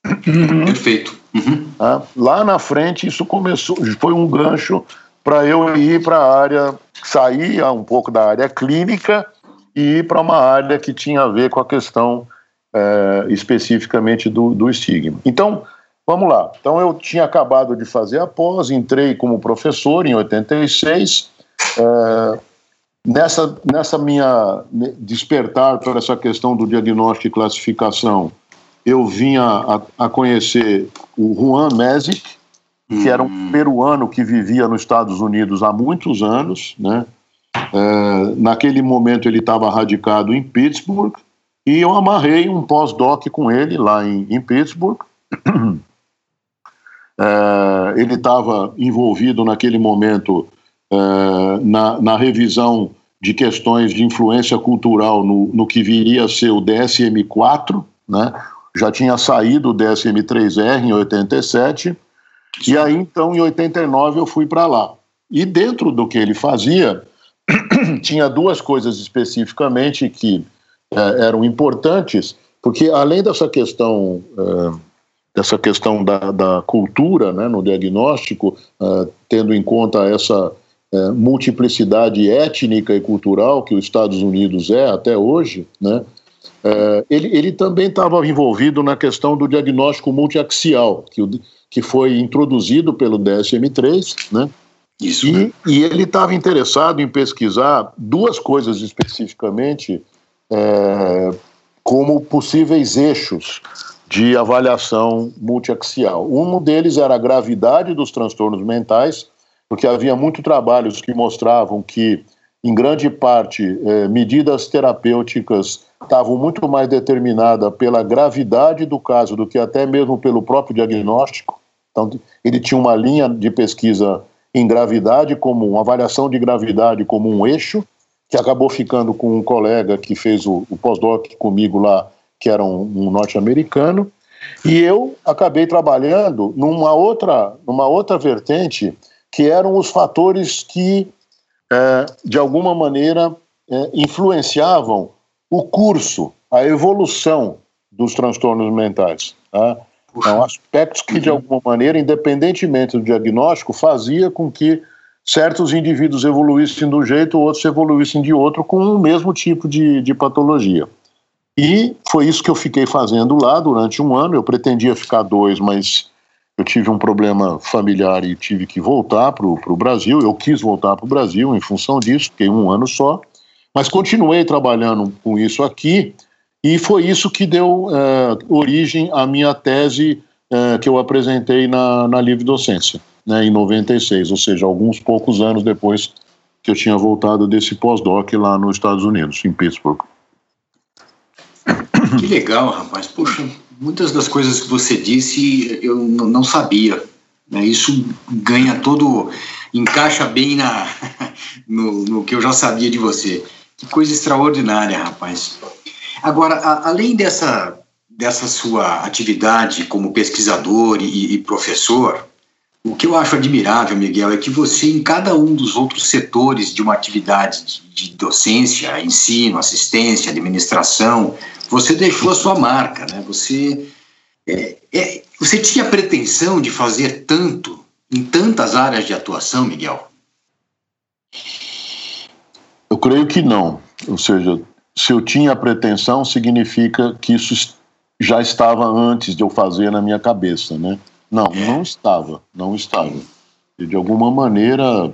Uhum. Perfeito. Uhum. Ah, lá na frente, isso começou, foi um gancho para eu ir para a área, sair um pouco da área clínica e ir para uma área que tinha a ver com a questão é, especificamente do, do estigma. Então, vamos lá. Então, eu tinha acabado de fazer a pós, entrei como professor em 86. É, nessa, nessa minha despertar para essa questão do diagnóstico e classificação, eu vinha a, a conhecer o Juan Mesic, que era um hum. peruano que vivia nos Estados Unidos há muitos anos, né? É, naquele momento ele estava radicado em Pittsburgh e eu amarrei um pós-doc com ele lá em, em Pittsburgh. É, [clears throat] ele estava envolvido naquele momento é, na, na, revisão de questões de influência cultural no, no que viria a ser o DSM-4, né? já tinha saído o DSM-3R em 87, e aí então em 89 eu fui para lá. E dentro do que ele fazia, [clears throat] tinha duas coisas especificamente que é, eram importantes, porque além dessa questão é, dessa questão da, da, cultura né, no diagnóstico, é, tendo em conta essa multiplicidade étnica e cultural que os Estados Unidos é até hoje, né, ele, ele também estava envolvido na questão do diagnóstico multiaxial, que, que foi introduzido pelo DSM-3, né, isso. E, e ele estava interessado em pesquisar duas coisas especificamente é, como possíveis eixos de avaliação multiaxial. Um deles era a gravidade dos transtornos mentais, porque havia muitos trabalhos que mostravam que, em grande parte, é, medidas terapêuticas estavam muito mais determinadas pela gravidade do caso do que até mesmo pelo próprio diagnóstico. Então, ele tinha uma linha de pesquisa em gravidade como uma avaliação de gravidade como um eixo, que acabou ficando com um colega que fez o, o pós-doc comigo lá, que era um, um norte-americano, e eu acabei trabalhando numa outra, numa outra vertente, que eram os fatores que, é, de alguma maneira, é, influenciavam o curso, a evolução dos transtornos mentais. Tá? São aspectos que, de alguma maneira, independentemente do diagnóstico, fazia com que certos indivíduos evoluíssem de um jeito, outros evoluíssem de outro, com o mesmo tipo de, de patologia. E foi isso que eu fiquei fazendo lá durante um ano. Eu pretendia ficar dois, mas eu tive um problema familiar e tive que voltar para o Brasil. Eu quis voltar para o Brasil em função disso, fiquei um ano só. Mas continuei trabalhando com isso aqui e foi isso que deu é, origem à minha tese é, que eu apresentei na, na Livre Docência, né, em 96, ou seja, alguns poucos anos depois que eu tinha voltado desse pós-doc lá nos Estados Unidos, em Pittsburgh. Que legal, rapaz. Poxa, muitas das coisas que você disse eu não sabia. Né? Isso ganha todo. encaixa bem na, [laughs] no, no que eu já sabia de você. Que coisa extraordinária, rapaz. Agora, a, além dessa, dessa sua atividade como pesquisador e, e professor, o que eu acho admirável, Miguel, é que você, em cada um dos outros setores de uma atividade de, de docência, ensino, assistência, administração, você deixou a sua marca, né? Você, é, é, você tinha pretensão de fazer tanto em tantas áreas de atuação, Miguel? Eu creio que não. Ou seja, se eu tinha pretensão, significa que isso já estava antes de eu fazer na minha cabeça, né? Não, não estava, não estava. E de alguma maneira,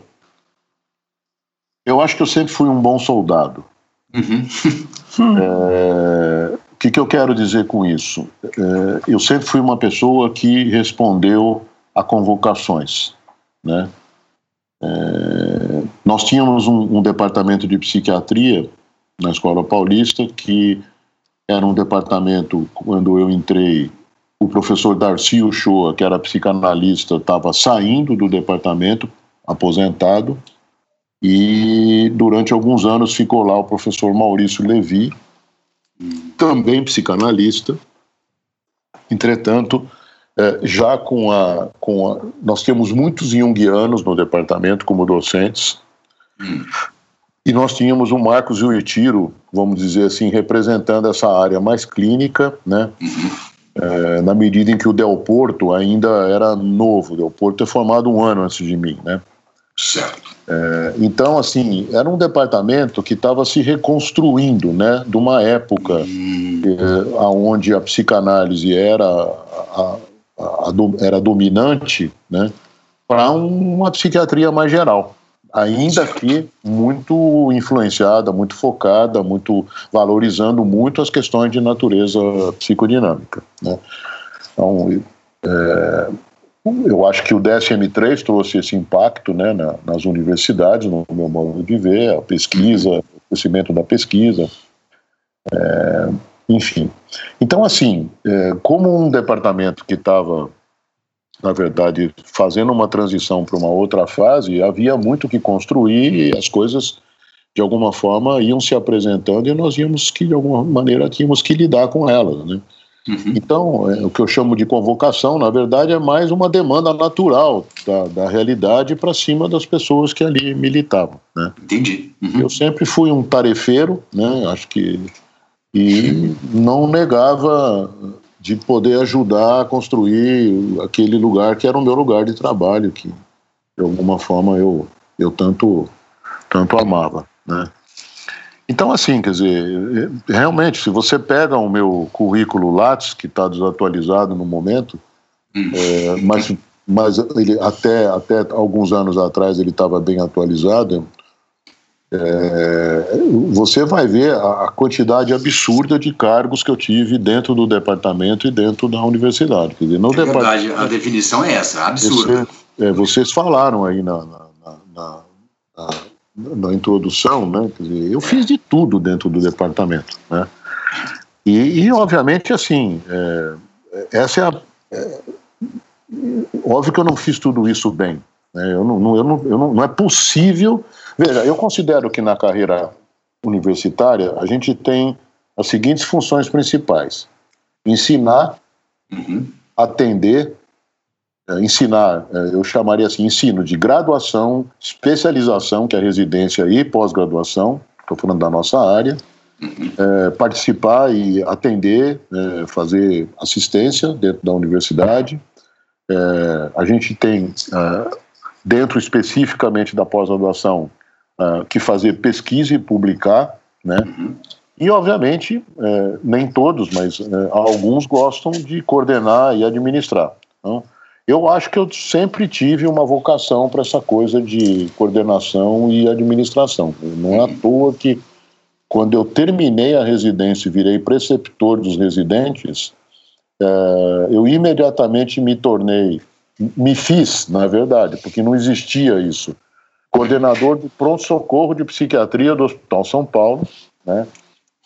eu acho que eu sempre fui um bom soldado. Uhum. [laughs] é, o que que, eu quero dizer com isso? É, eu sempre fui uma pessoa que respondeu a convocações, né? É, nós tínhamos um, um, departamento de psiquiatria na Escola Paulista que era um departamento, quando eu entrei, o professor Darcy Uchoa, que era psicanalista, estava saindo do departamento, aposentado, e durante alguns anos ficou lá o professor Maurício Levi, também psicanalista. Entretanto, é, já com a, com a. Nós temos muitos junguianos no departamento como docentes, e nós tínhamos o Marcos Uitiro, vamos dizer assim, representando essa área mais clínica, né? É, na medida em que o Del Porto ainda era novo. O Del Porto é formado um ano antes de mim, né? Certo. É, então, assim, era um departamento que estava se reconstruindo, né, de uma época hum. é, onde a psicanálise era, a, a, a, era dominante, né, para uma psiquiatria mais geral. Ainda que muito influenciada, muito focada, muito valorizando muito as questões de natureza psicodinâmica. Né. Então, é, eu acho que o DSM-3 trouxe esse impacto né, na, nas universidades, no meu modo de ver, a pesquisa, o crescimento da pesquisa, é, enfim. Então, assim, é, como um departamento que estava, na verdade, fazendo uma transição para uma outra fase, havia muito que construir e as coisas, de alguma forma, iam se apresentando e nós íamos que, de alguma maneira, tínhamos que lidar com elas, né? Uhum. Então, é, o que eu chamo de convocação, na verdade, é mais uma demanda natural da, da realidade para cima das pessoas que ali militavam. Né? Entendi. Uhum. Eu sempre fui um tarefeiro, né? acho que. E não negava de poder ajudar a construir aquele lugar que era o meu lugar de trabalho, que de alguma forma eu, eu tanto, tanto amava. Né? Então, assim, quer dizer, realmente, se você pega o meu currículo Lattes, que está desatualizado no momento, hum. é, mas, mas ele, até, até alguns anos atrás ele estava bem atualizado, é, você vai ver a, quantidade absurda de cargos que eu tive dentro do departamento e dentro da universidade. Quer dizer, no é verdade, a definição é essa, absurda. Você, é, vocês falaram aí na, na, na, na introdução, né? Dizer, eu fiz de tudo dentro do departamento, né? E, e obviamente, assim, é, essa é a. É, óbvio que eu não fiz tudo isso bem. Né? Eu não, eu não, eu não, não é possível. Veja, eu considero que na carreira universitária a gente tem as seguintes funções principais: ensinar, uhum. atender é, ensinar, é, eu chamaria assim, ensino de graduação, especialização, que é residência e pós-graduação, estou falando da nossa área, é, participar e atender, é, fazer assistência dentro da universidade. É, a gente tem, é, dentro especificamente da pós-graduação, que fazer pesquisa e publicar, né? E, obviamente, nem todos, mas alguns gostam de coordenar e administrar. Então, eu acho que eu sempre tive uma vocação para essa coisa de coordenação e administração. Não é à toa que, quando eu terminei a residência e virei preceptor dos residentes, é, eu imediatamente me tornei, me fiz, na verdade, porque não existia isso, coordenador do pronto-socorro de psiquiatria do Hospital São Paulo, né?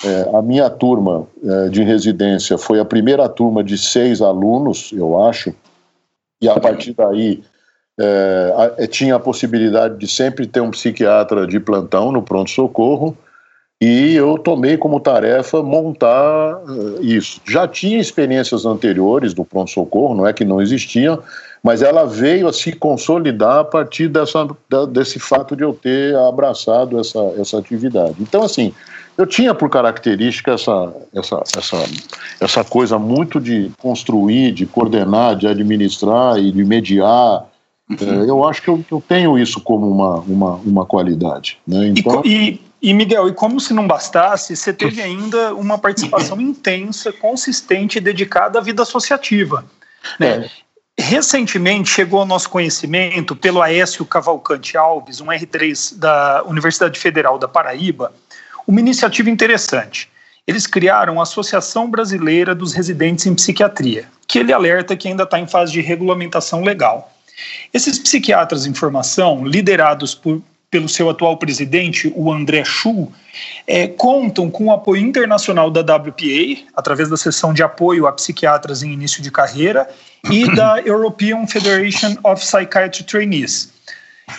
É, a minha turma é, de residência foi a primeira turma de seis alunos, eu acho, e a partir daí é, é, tinha a possibilidade de sempre ter um psiquiatra de plantão no pronto-socorro, e eu tomei como tarefa montar uh, isso. Já tinha experiências anteriores do pronto-socorro, não é que não existiam, mas ela veio a se consolidar a partir dessa, desse fato de eu ter abraçado essa, essa atividade. Então, assim, eu tinha por característica essa, essa, essa, essa coisa muito de construir, de coordenar, de administrar e de mediar. Uhum. É, eu acho que eu, eu, tenho isso como uma, uma, uma qualidade. Né? Então, e, e, Miguel, e como se não bastasse, você teve ainda uma participação [laughs] intensa, consistente e dedicada à vida associativa. Né? É. Recentemente chegou ao nosso conhecimento, pelo Aécio Cavalcante Alves, um R3 da Universidade Federal da Paraíba, uma iniciativa interessante. eles criaram a Associação Brasileira dos Residentes em Psiquiatria, que ele alerta que ainda está em fase de regulamentação legal. Esses psiquiatras em formação, liderados por, pelo seu atual presidente, o André Schuh, é, contam com o apoio internacional da WPA, através da seção de apoio a psiquiatras em início de carreira, e [coughs] da European Federation of Psychiatry Trainees.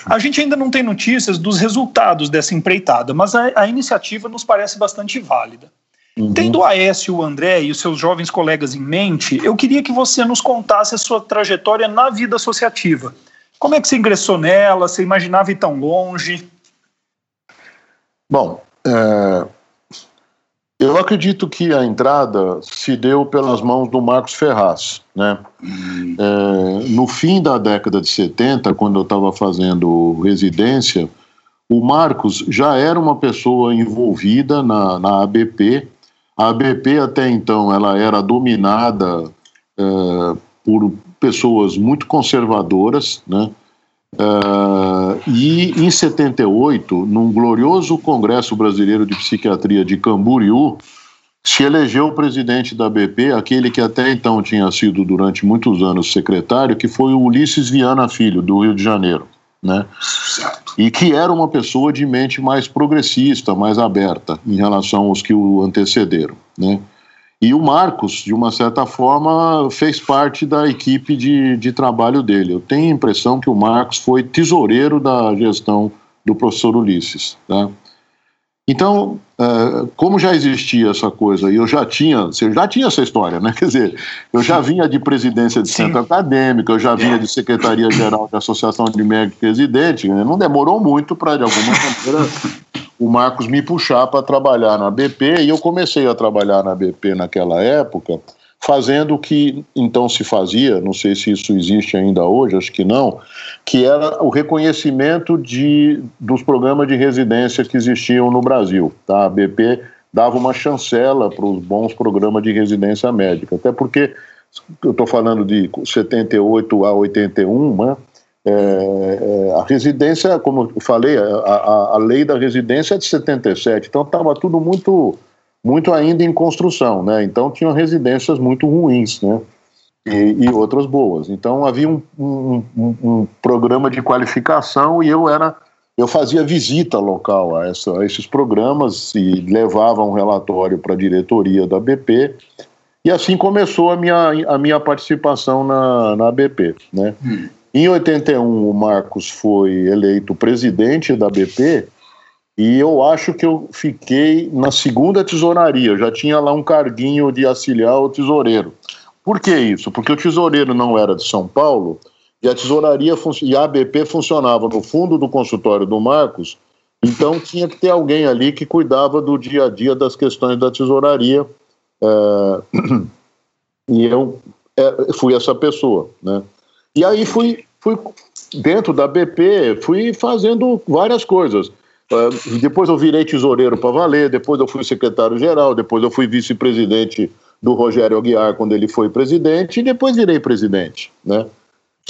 A gente ainda não tem notícias dos resultados dessa empreitada, mas a, a iniciativa nos parece bastante válida. Uhum. Tendo o Aécio, o André e os seus jovens colegas em mente, eu queria que você nos contasse a sua trajetória na vida associativa. Como é que você ingressou nela? Você imaginava ir tão longe? Bom, é, eu acredito que a entrada se deu pelas mãos do Marcos Ferraz. Né? É, no fim da década de 70, quando eu estava fazendo residência, o Marcos já era uma pessoa envolvida na, na ABP a ABP até então ela era dominada é, por pessoas muito conservadoras, né? É, e em 78, num glorioso Congresso Brasileiro de Psiquiatria de Camboriú, se elegeu o presidente da ABP, aquele que até então tinha sido durante muitos anos secretário, que foi o Ulisses Viana Filho, do Rio de Janeiro né? E que era uma pessoa de mente mais progressista, mais aberta em relação aos que o antecederam, né? E o Marcos, de uma certa forma, fez parte da equipe de, de trabalho dele. Eu tenho a impressão que o Marcos foi tesoureiro da gestão do professor Ulisses. Tá? Então, é, como já existia essa coisa, e eu já tinha, você já tinha essa história, né? [laughs] Quer dizer, eu já vinha de presidência de Sim. centro acadêmico, eu já vinha de secretaria-geral da Associação de Médicos Presidente, né? não demorou muito para, de alguma maneira, o Marcos me puxar para trabalhar na BP, e eu comecei a trabalhar na BP naquela época, fazendo o que então se fazia, não sei se isso existe ainda hoje, acho que não, que era o reconhecimento de, dos programas de residência que existiam no Brasil. Tá? A BP dava uma chancela para os bons programas de residência médica, até porque eu estou falando de 78 a 81, né? É, é, a residência, como eu falei, a, a, a lei da residência é de 77, então estava tudo muito muito ainda em construção, né? Então tinham residências muito ruins, né? E, e outras boas. Então havia um, um, um, programa de qualificação e eu era eu fazia visita local a, essa, a esses programas e levava um relatório para a diretoria da BP e assim começou a minha, a minha participação na, na BP, né? Hum. Em 81 o Marcos foi eleito presidente da BP e eu acho que eu fiquei na segunda tesouraria, eu já tinha lá um carguinho de auxiliar o tesoureiro. Por que isso? Porque o tesoureiro não era de São Paulo e a tesouraria e a ABP funcionava no fundo do consultório do Marcos, então tinha que ter alguém ali que cuidava do dia a dia das questões da tesouraria. É, [clears throat] e eu é, fui essa pessoa, né? E aí fui, fui dentro da BP, fui fazendo várias coisas. Uh, depois eu virei tesoureiro para valer, depois eu fui secretário-geral, depois eu fui vice-presidente do Rogério Aguiar quando ele foi presidente, e depois virei presidente. Né?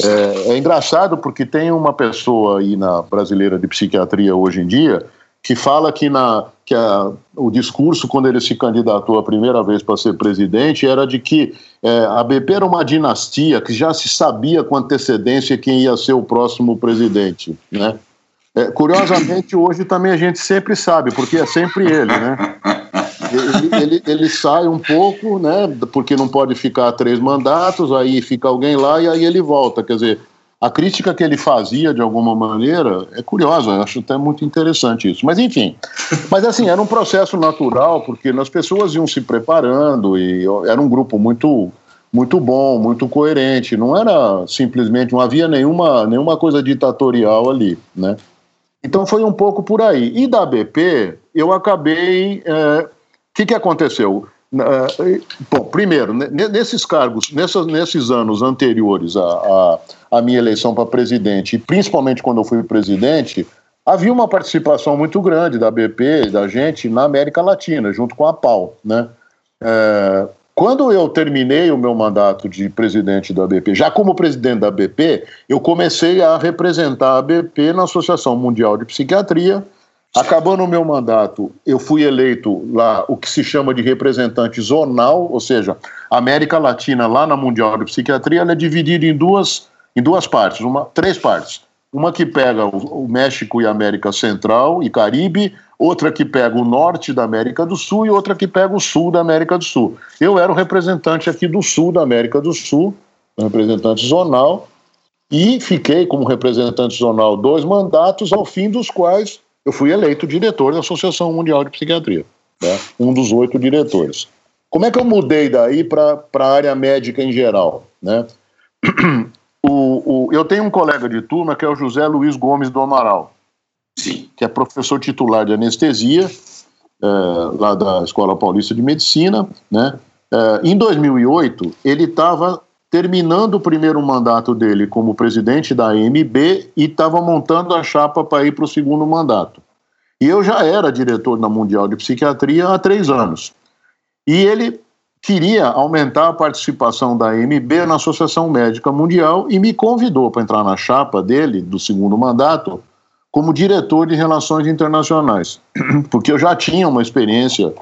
É, é, engraçado porque tem uma pessoa aí na brasileira de psiquiatria hoje em dia que fala que, na, que a, o discurso, quando ele se candidatou a primeira vez para ser presidente, era de que é, a BP era uma dinastia que já se sabia com antecedência quem ia ser o próximo presidente. Né? É, curiosamente, [laughs] hoje também a gente sempre sabe, porque é sempre ele, né? Ele, ele, ele, sai um pouco, né? Porque não pode ficar três mandatos, aí fica alguém lá e aí ele volta. Quer dizer, a crítica que ele fazia de alguma maneira é curiosa, eu acho até muito interessante isso. Mas enfim, mas assim, era um processo natural, porque as pessoas iam se preparando e era um grupo muito muito bom, muito coerente, não era simplesmente, não havia nenhuma, nenhuma coisa ditatorial ali, né? Então foi um pouco por aí. E da BP, eu acabei. O é, que, que aconteceu? É, bom, primeiro, nesses cargos, nessas, nesses anos anteriores à, à, minha eleição para presidente, e principalmente quando eu fui presidente, havia uma participação muito grande da BP, da gente, na América Latina, junto com a PAL. Né? É, quando eu terminei o meu mandato de presidente da BP, já como presidente da BP, eu comecei a representar a BP na Associação Mundial de Psiquiatria Acabando o meu mandato, eu fui eleito lá o que se chama de representante zonal, ou seja, a América Latina lá na Mundial de Psiquiatria ela é dividida em duas, em duas partes, uma, três partes. Uma que pega o, o México e América Central e Caribe, outra que pega o norte da América do Sul e outra que pega o sul da América do Sul. Eu era o representante aqui do sul da América do Sul, representante zonal, e fiquei como representante zonal dois mandatos, ao fim dos quais eu fui eleito diretor da Associação Mundial de Psiquiatria, né? um dos oito diretores. Como é que eu mudei daí para a área médica em geral? Né? [clears throat] O, o, eu tenho um colega de turma que é o José Luiz Gomes do Amaral, Sim. que é professor titular de anestesia, é, lá da Escola Paulista de Medicina. Né? É, em 2008, ele estava terminando o primeiro mandato dele como presidente da AMB e estava montando a chapa para ir para o segundo mandato. E eu já era diretor na Mundial de Psiquiatria há três anos. E ele queria aumentar a participação da AMB na Associação Médica Mundial e me convidou para entrar na chapa dele, do segundo mandato, como diretor de Relações Internacionais, [clears throat] porque eu já tinha uma experiência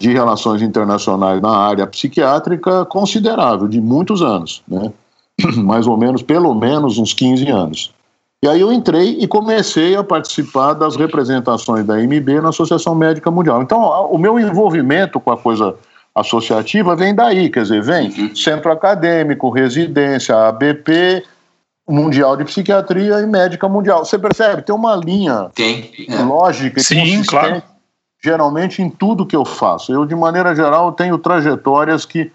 de relações internacionais na área psiquiátrica considerável, de muitos anos, né? [clears throat] mais ou menos, pelo menos uns 15 anos. E aí eu entrei e comecei a participar das representações da MB na Associação Médica Mundial. Então, o meu envolvimento com a coisa associativa vem daí, quer dizer, vem uhum. centro acadêmico, residência, ABP, Mundial de Psiquiatria e Médica Mundial. Você percebe? Tem uma linha tem, lógica Sim, claro geralmente em tudo que eu faço. Eu, de maneira geral, tenho trajetórias que,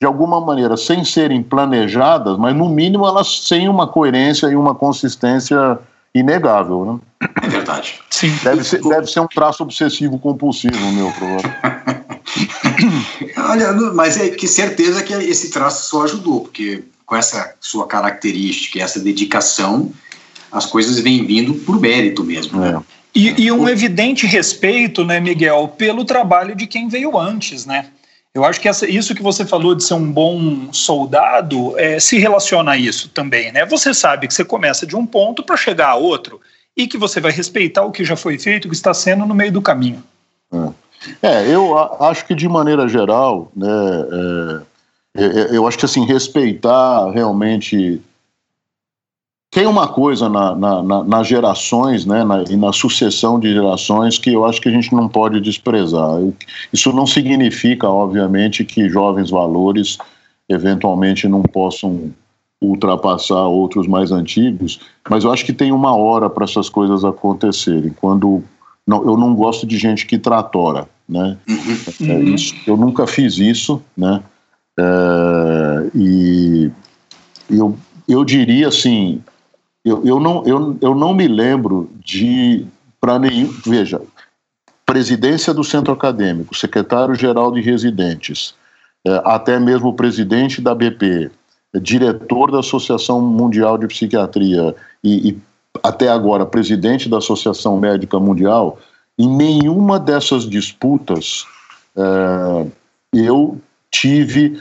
de alguma maneira, sem serem planejadas, mas no mínimo elas têm uma coerência e uma consistência inegável. Né? É verdade. Sim. Deve ser, deve ser um traço obsessivo compulsivo, meu, provavelmente. [laughs] Olha, mas é que certeza que esse traço só ajudou, porque com essa sua característica, essa dedicação, as coisas vêm vindo por mérito mesmo. Né? E, e, um evidente respeito, né, Miguel, pelo trabalho de quem veio antes, né? Eu acho que essa, isso que você falou de ser um bom soldado é, se relaciona a isso também, né? Você sabe que você começa de um ponto para chegar a outro e que você vai respeitar o que já foi feito, o que está sendo no meio do caminho. É, é eu acho que de maneira geral, né, é, é, eu acho que assim respeitar realmente tem uma coisa na, na, na, nas gerações, né, e na sucessão de gerações que eu acho que a gente não pode desprezar. Isso não significa, obviamente, que jovens valores eventualmente não possam ultrapassar outros mais antigos, mas eu acho que tem uma hora para essas coisas acontecerem. Quando não, eu não gosto de gente que tratora, né? Uhum. É isso, eu nunca fiz isso, né? É, e eu, eu diria assim, eu, eu, não, eu, eu não me lembro de, para nenhum, veja, presidência do centro acadêmico, secretário-geral de residentes, é, até mesmo o presidente da BP, diretor da Associação Mundial de Psiquiatria e, e até agora presidente da Associação Médica Mundial, em nenhuma dessas disputas é, eu tive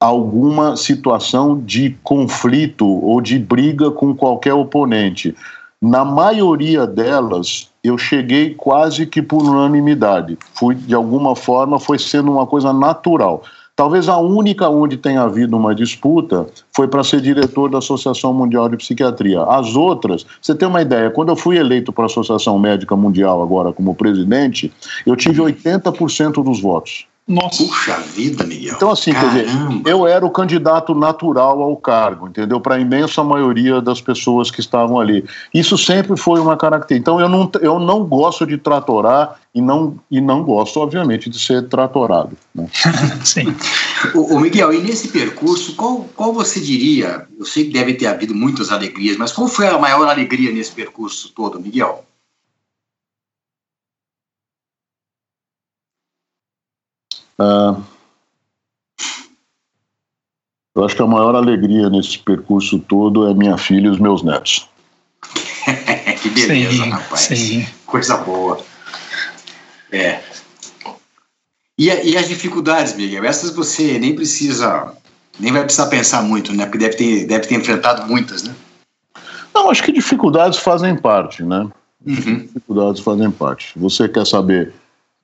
alguma situação de conflito ou de briga com qualquer oponente. Na maioria delas, eu cheguei quase que por unanimidade. Fui, de alguma forma, foi sendo uma coisa natural. Talvez a única onde tenha havido uma disputa foi para ser diretor da Associação Mundial de Psiquiatria. As outras, você tem uma ideia, quando eu fui eleito para a Associação Médica Mundial agora como presidente, eu tive 80% dos votos. Nossa. Puxa vida, Miguel. Então, assim, Caramba. quer dizer, eu era o candidato natural ao cargo, entendeu? Para a imensa maioria das pessoas que estavam ali. Isso sempre foi uma característica. Então, eu não, eu não gosto de tratorar e não, e não gosto, obviamente, de ser tratorado. Né? [laughs] Sim. o, o, Miguel, e nesse percurso, qual, qual você diria? Eu sei que deve ter havido muitas alegrias, mas qual foi a maior alegria nesse percurso todo, Miguel? Eu acho que a maior alegria nesse percurso todo é minha filha e os meus netos. [laughs] que beleza, sim, rapaz. Sim. Coisa boa. É. E, e, as dificuldades, Miguel? Essas você nem precisa, nem vai precisar pensar muito, né? Porque deve ter, deve ter enfrentado muitas, né? Não, acho que dificuldades fazem parte, né? Uhum. Dificuldades fazem parte. Você quer saber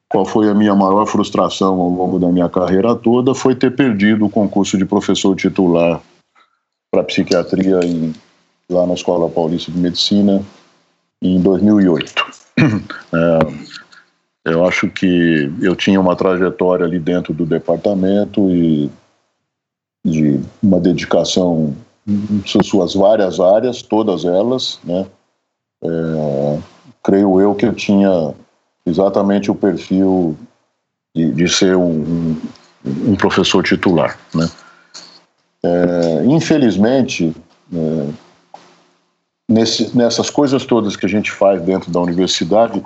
qual foi a minha maior frustração ao longo da minha carreira toda? Foi ter perdido o concurso de professor titular para psiquiatria em, lá na Escola Paulista de Medicina em 2008. [clears throat] É, eu acho que eu tinha uma trajetória ali dentro do departamento e de uma dedicação em suas várias áreas, todas elas, né? É, creio eu que eu tinha exatamente o perfil de, de ser um, um, professor titular, né? É, infelizmente, é, nesse, nessas coisas todas que a gente faz dentro da universidade,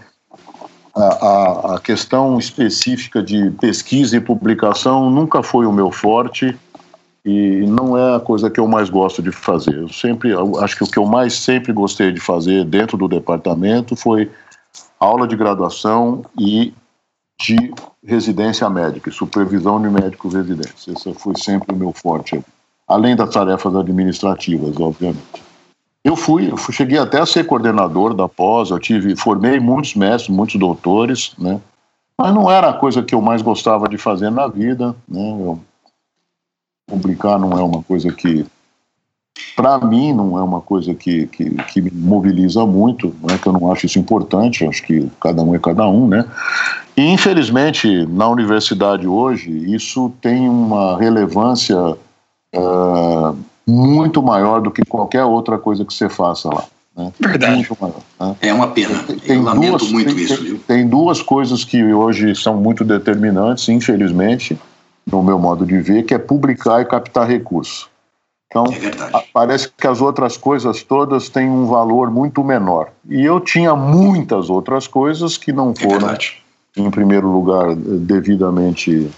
a, a, a, questão específica de pesquisa e publicação nunca foi o meu forte e não é a coisa que eu mais gosto de fazer. Eu sempre, eu acho que o que eu mais sempre gostei de fazer dentro do departamento foi aula de graduação e de residência médica, supervisão de médicos residentes. Esse foi sempre o meu forte, além das tarefas administrativas, obviamente. Eu fui, eu fui, cheguei até a ser coordenador da pós, eu tive, formei muitos mestres, muitos doutores, né? Mas não era a coisa que eu mais gostava de fazer na vida, né? Eu publicar não é uma coisa que, para mim, não é uma coisa que, que, que, me mobiliza muito, não é que eu não acho isso importante, acho que cada um é cada um, né? E, infelizmente, na universidade hoje, isso tem uma relevância uh, muito maior do que qualquer outra coisa que você faça lá. Né? Verdade. Maior, né? É uma pena. Tem, eu lamento duas, muito tem, isso. Viu? Tem duas coisas que hoje são muito determinantes, infelizmente no meu modo de ver, que é publicar e captar recursos. Então, é parece que as outras coisas todas têm um valor muito menor. E eu tinha muitas outras coisas que não é foram, é em primeiro lugar, devidamente.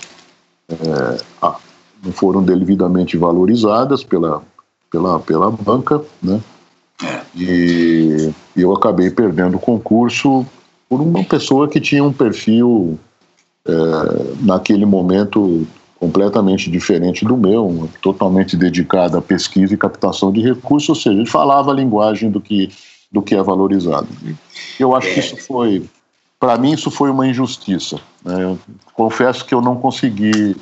É, ah, não foram devidamente valorizadas pela, pela, pela banca, né? É. E, eu acabei perdendo o concurso por uma pessoa que tinha um perfil é, naquele momento completamente diferente do meu, totalmente dedicado à pesquisa e captação de recursos, ou seja, ele falava a linguagem do que, do que é valorizado. Eu acho que isso foi, para mim, isso foi uma injustiça. Né? confesso que eu não consegui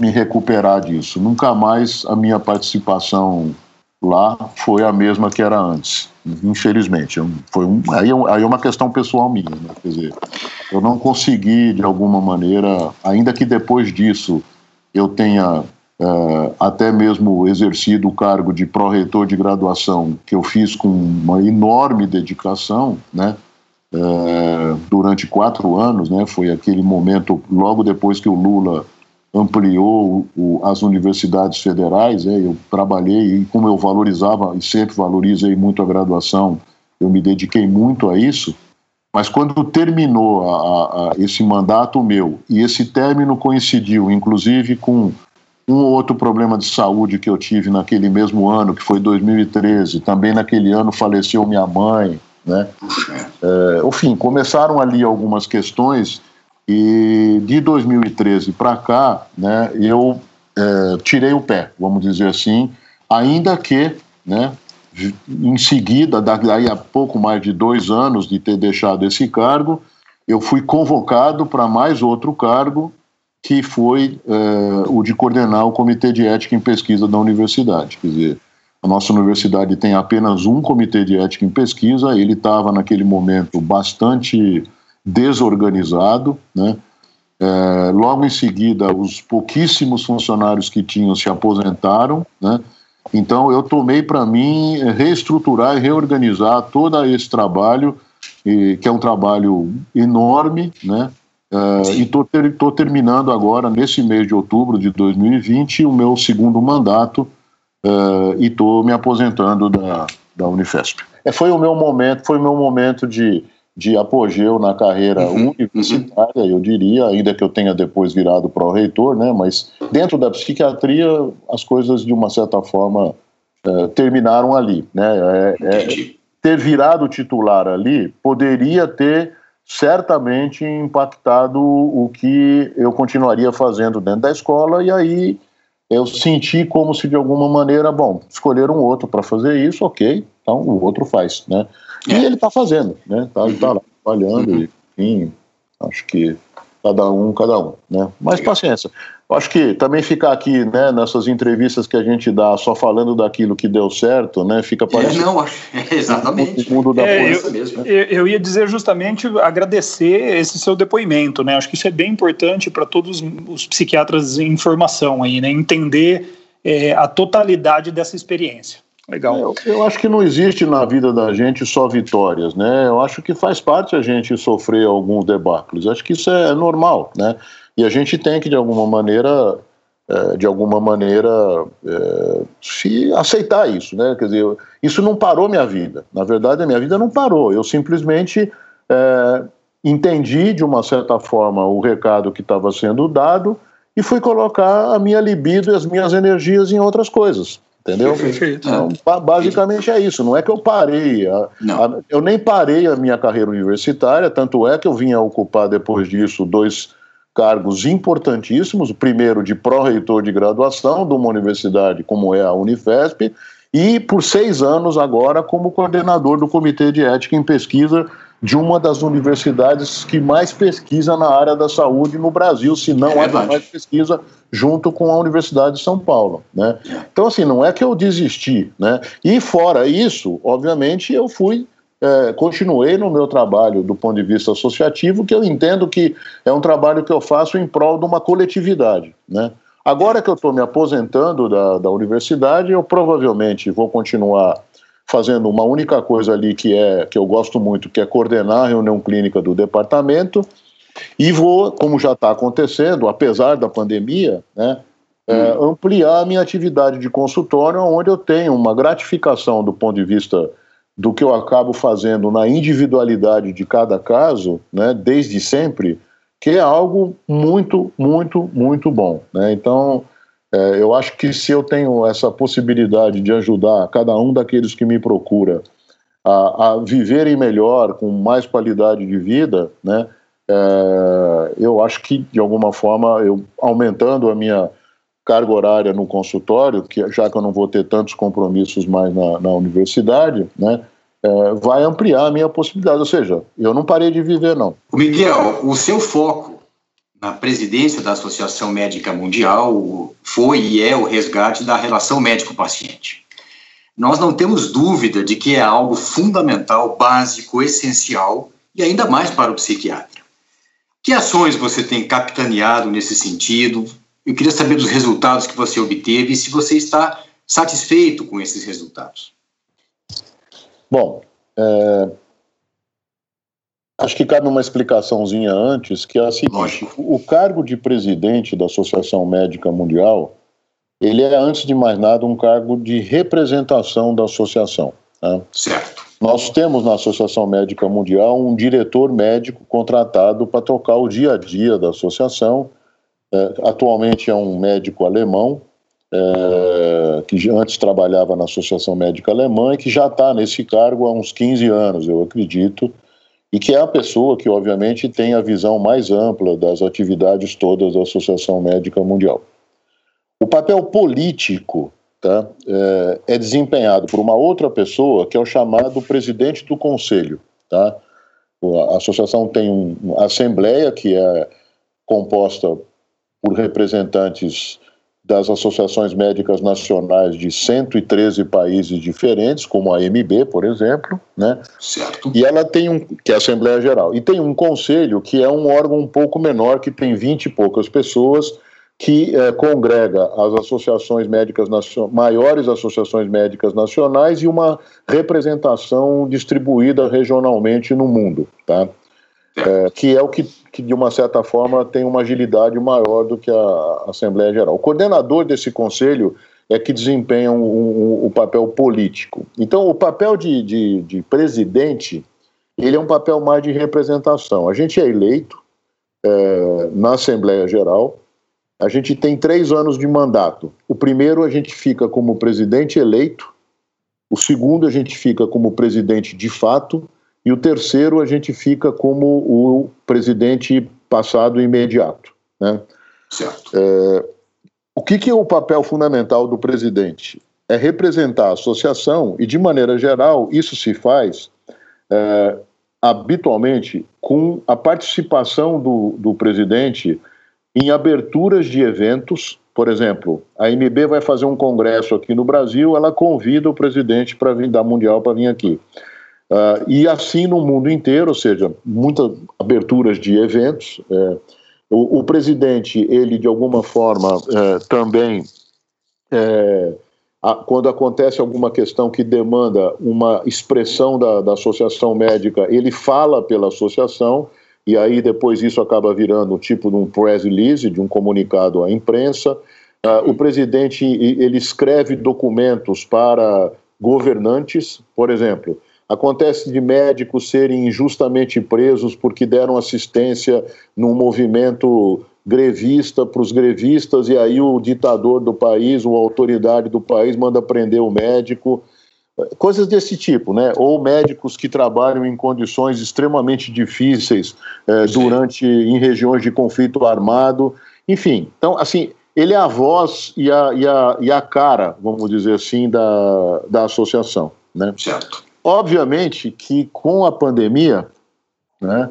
me recuperar disso. Nunca mais a minha participação lá foi a mesma que era antes. Infelizmente, foi um, aí, é aí é uma questão pessoal minha, né? quer dizer, eu não consegui de alguma maneira, ainda que depois disso eu tenha uh, até mesmo exercido o cargo de pró-reitor de graduação, que eu fiz com uma enorme dedicação, né? Uh, durante quatro anos, né? Foi aquele momento logo depois que o Lula ampliou o, as universidades federais, né? Eu trabalhei e como eu valorizava e sempre valorizei muito a graduação, eu me dediquei muito a isso. Mas quando terminou a, a, esse mandato meu, e esse término coincidiu, inclusive, com um ou outro problema de saúde que eu tive naquele mesmo ano, que foi 2013, também naquele ano faleceu minha mãe, né? É, enfim, começaram ali algumas questões e de 2013 para cá, né, eu é, tirei o pé, vamos dizer assim, ainda que, né, em seguida, daí a pouco mais de dois anos de ter deixado esse cargo, eu fui convocado para mais outro cargo, que foi é, o de coordenar o Comitê de Ética em Pesquisa da universidade. Quer dizer, a nossa universidade tem apenas um Comitê de Ética em Pesquisa, ele estava naquele momento bastante desorganizado, né? É, logo em seguida, os pouquíssimos funcionários que tinham se aposentaram, né? Então, eu tomei para mim reestruturar e reorganizar todo esse trabalho, que é um trabalho enorme, né? Uh, e estou ter, terminando agora, nesse mês de outubro de 2020, o meu segundo mandato uh, e estou me aposentando da, da Unifesp. É, foi o meu momento, foi o meu momento de, de apogeu na carreira uhum, universitária, uhum. eu diria, ainda que eu tenha depois virado pró-reitor, né, mas dentro da psiquiatria as coisas de uma certa forma é, terminaram ali, né, é, é, ter virado titular ali poderia ter certamente impactado o que eu continuaria fazendo dentro da escola e aí eu senti como se de alguma maneira, bom, escolher um outro para fazer isso, ok, Então o outro faz, né? E é. ele está fazendo, né? Tá, ele está lá trabalhando, uhum. enfim, acho que cada um, cada um, né? Mas paciência. Eu acho que também ficar aqui, né, nessas entrevistas que a gente dá só falando daquilo que deu certo, né, fica é, parecendo... É, não, exatamente. O mundo da é, eu, mesmo. Eu, eu ia dizer justamente agradecer esse seu depoimento, né, acho que isso é bem importante para todos os psiquiatras em formação aí, né, entender é, a totalidade dessa experiência. Legal. Eu, eu, acho que não existe na vida da gente só vitórias, né? Eu acho que faz parte a gente sofrer alguns debacles. Acho que isso é normal, né? E a gente tem que de alguma maneira, é, de alguma maneira, é, se aceitar isso, né? Quer dizer, isso não parou minha vida. Na verdade, a minha vida não parou. Eu simplesmente é, entendi de uma certa forma o recado que estava sendo dado e fui colocar a minha libido e as minhas energias em outras coisas. Entendeu? Perfeito. Então, basicamente é isso. Não é que eu parei. A, a, eu nem parei a minha carreira universitária, tanto é que eu vim a ocupar depois disso dois cargos importantíssimos. O primeiro de pró-reitor de graduação de uma universidade como é a Unifesp, e por seis anos agora como coordenador do Comitê de Ética em Pesquisa de uma das universidades que mais pesquisa na área da saúde no Brasil, se não é a mais pesquisa, junto com a Universidade de São Paulo. Né? Então, assim, não é que eu desisti. Né? E fora isso, obviamente, eu fui. É, continuei no meu trabalho do ponto de vista associativo, que eu entendo que é um trabalho que eu faço em prol de uma coletividade. Né? Agora que eu estou me aposentando da, da universidade, eu provavelmente vou continuar fazendo uma única coisa ali que é que eu gosto muito, que é coordenar a reunião clínica do departamento e vou, como já está acontecendo, apesar da pandemia, né, é, hum. ampliar a minha atividade de consultório, onde eu tenho uma gratificação do ponto de vista do que eu acabo fazendo na individualidade de cada caso, né, desde sempre, que é algo muito, muito, muito bom. Né? Então, é, eu acho que se eu tenho essa possibilidade de ajudar cada um daqueles que me procura a, a viverem melhor, com mais qualidade de vida, né, é, eu acho que de alguma forma, eu aumentando a minha carga horária no consultório, que já que eu não vou ter tantos compromissos mais na, na universidade, né, é, vai ampliar a minha possibilidade. Ou seja, eu não parei de viver, não. Miguel, o seu foco na presidência da Associação Médica Mundial foi e é o resgate da relação médico-paciente. Nós não temos dúvida de que é algo fundamental, básico, essencial e ainda mais para o psiquiatra. Que ações você tem capitaneado nesse sentido? Eu queria saber dos resultados que você obteve e se você está satisfeito com esses resultados. Bom, é, Acho que cabe uma explicaçãozinha antes, que é a seguinte: o cargo de presidente da Associação Médica Mundial, ele é, antes de mais nada, um cargo de representação da associação. Né? Certo. Nós temos na Associação Médica Mundial um diretor médico contratado para tocar o dia a dia da associação. É, atualmente é um médico alemão, é, que antes trabalhava na Associação Médica Alemã e que já está nesse cargo há uns 15 anos, eu acredito e que é a pessoa que, obviamente, tem a visão mais ampla das atividades todas da Associação Médica Mundial. O papel político tá, é, é desempenhado por uma outra pessoa, que é o chamado presidente do conselho. Tá? A associação tem uma assembleia que é composta por representantes das associações médicas nacionais de 113 países diferentes, como a AMB, por exemplo, né? Certo. E ela tem um, que é a Assembleia Geral, e tem um conselho que é um órgão um pouco menor, que tem 20 e poucas pessoas, que é, congrega as associações médicas maiores associações médicas nacionais e uma representação distribuída regionalmente no mundo, tá? É, que é o que, que, de uma certa forma, tem uma agilidade maior do que a Assembleia Geral. O coordenador desse conselho é que desempenha um, um, o papel político. Então, o papel de, de, de, presidente, ele é um papel mais de representação. A gente é eleito é, na Assembleia Geral, a gente tem três anos de mandato. O primeiro a gente fica como presidente eleito, o segundo a gente fica como presidente de fato, e o terceiro, a gente fica como o presidente passado imediato. Né? Certo. É, o que, que, é o papel fundamental do presidente? é representar a associação e, de maneira geral, isso se faz é, habitualmente com a participação do, do presidente em aberturas de eventos. Por exemplo, a MB vai fazer um congresso aqui no Brasil, ela convida o presidente para vir da Mundial para vir aqui. Uh, e assim no mundo inteiro, ou seja, muitas aberturas de eventos. É, o, o, presidente, ele de alguma forma é, também, é, a, quando acontece alguma questão que demanda uma expressão da, da associação médica, ele fala pela associação, e aí depois isso acaba virando um tipo de um press release, de um comunicado à imprensa. Uh, o presidente ele escreve documentos para governantes, por exemplo, Acontece de médicos serem injustamente presos porque deram assistência num movimento grevista para os grevistas e aí o ditador do país, ou a autoridade do país manda prender o médico. Coisas desse tipo, né? Ou médicos que trabalham em condições extremamente difíceis eh, durante em regiões de conflito armado. Enfim, então, assim, ele é a voz e a, e a, e a cara, vamos dizer assim, da, da associação. Né? Certo. Obviamente que com a pandemia, né,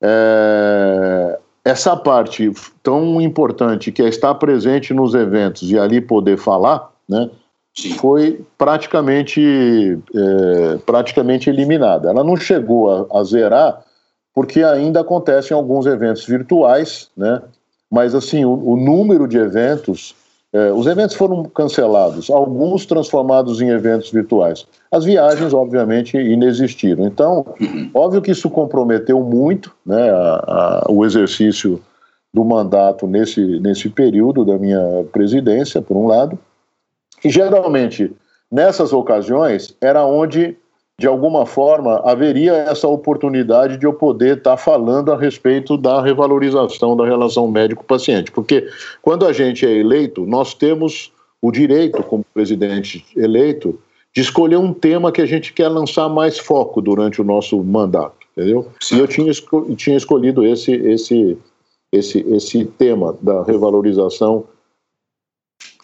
é, essa parte tão importante que é estar presente nos eventos e ali poder falar, né, foi praticamente, é, praticamente eliminada. Ela não chegou a, a, zerar porque ainda acontecem alguns eventos virtuais, né, mas assim o, o número de eventos é, os eventos foram cancelados, alguns transformados em eventos virtuais. As viagens, obviamente, inexistiram. Então, óbvio que isso comprometeu muito né, a, a, o exercício do mandato nesse, nesse período da minha presidência, por um lado. E geralmente, nessas ocasiões, era onde de alguma forma, haveria essa oportunidade de eu poder estar tá falando a respeito da revalorização da relação médico-paciente. Porque quando a gente é eleito, nós temos o direito, como presidente eleito, de escolher um tema que a gente quer lançar mais foco durante o nosso mandato, entendeu? E eu tinha, tinha escolhido esse, esse, esse, esse tema da revalorização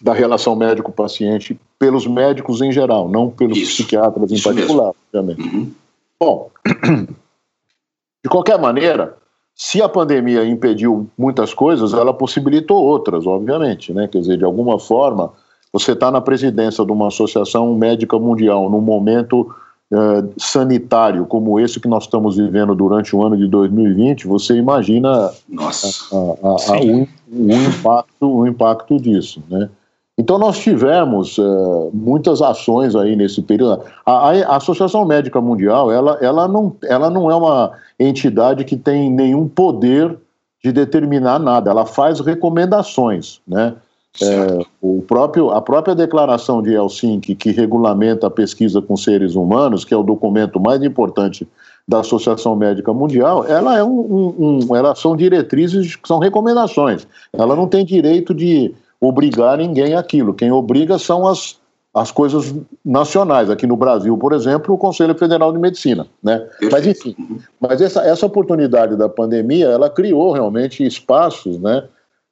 da relação médico-paciente pelos médicos em geral, não pelos Isso. psiquiatras em particular, obviamente. Uhum. Bom, de qualquer maneira, se a pandemia impediu muitas coisas, ela possibilitou outras, obviamente, né? Quer dizer, de alguma forma, você está na presidência de uma associação médica mundial num momento eh, sanitário como esse que nós estamos vivendo durante o ano de 2020, você imagina Nossa, a, a, a, o, o, impacto, o impacto disso, né? Então nós tivemos uh, muitas ações aí nesse período. A, a, Associação Médica Mundial, ela, ela, não, ela não é uma entidade que tem nenhum poder de determinar nada. Ela faz recomendações, né? É, o próprio, a própria declaração de Helsinki, que regulamenta a pesquisa com seres humanos, que é o documento mais importante da Associação Médica Mundial, ela é um, um, um elas são diretrizes, são recomendações. Ela não tem direito de obrigar ninguém aquilo. Quem obriga são as, as coisas nacionais. Aqui no Brasil, por exemplo, o Conselho Federal de Medicina. Né? Mas, enfim, mas essa, essa oportunidade da pandemia, ela criou realmente espaços, né?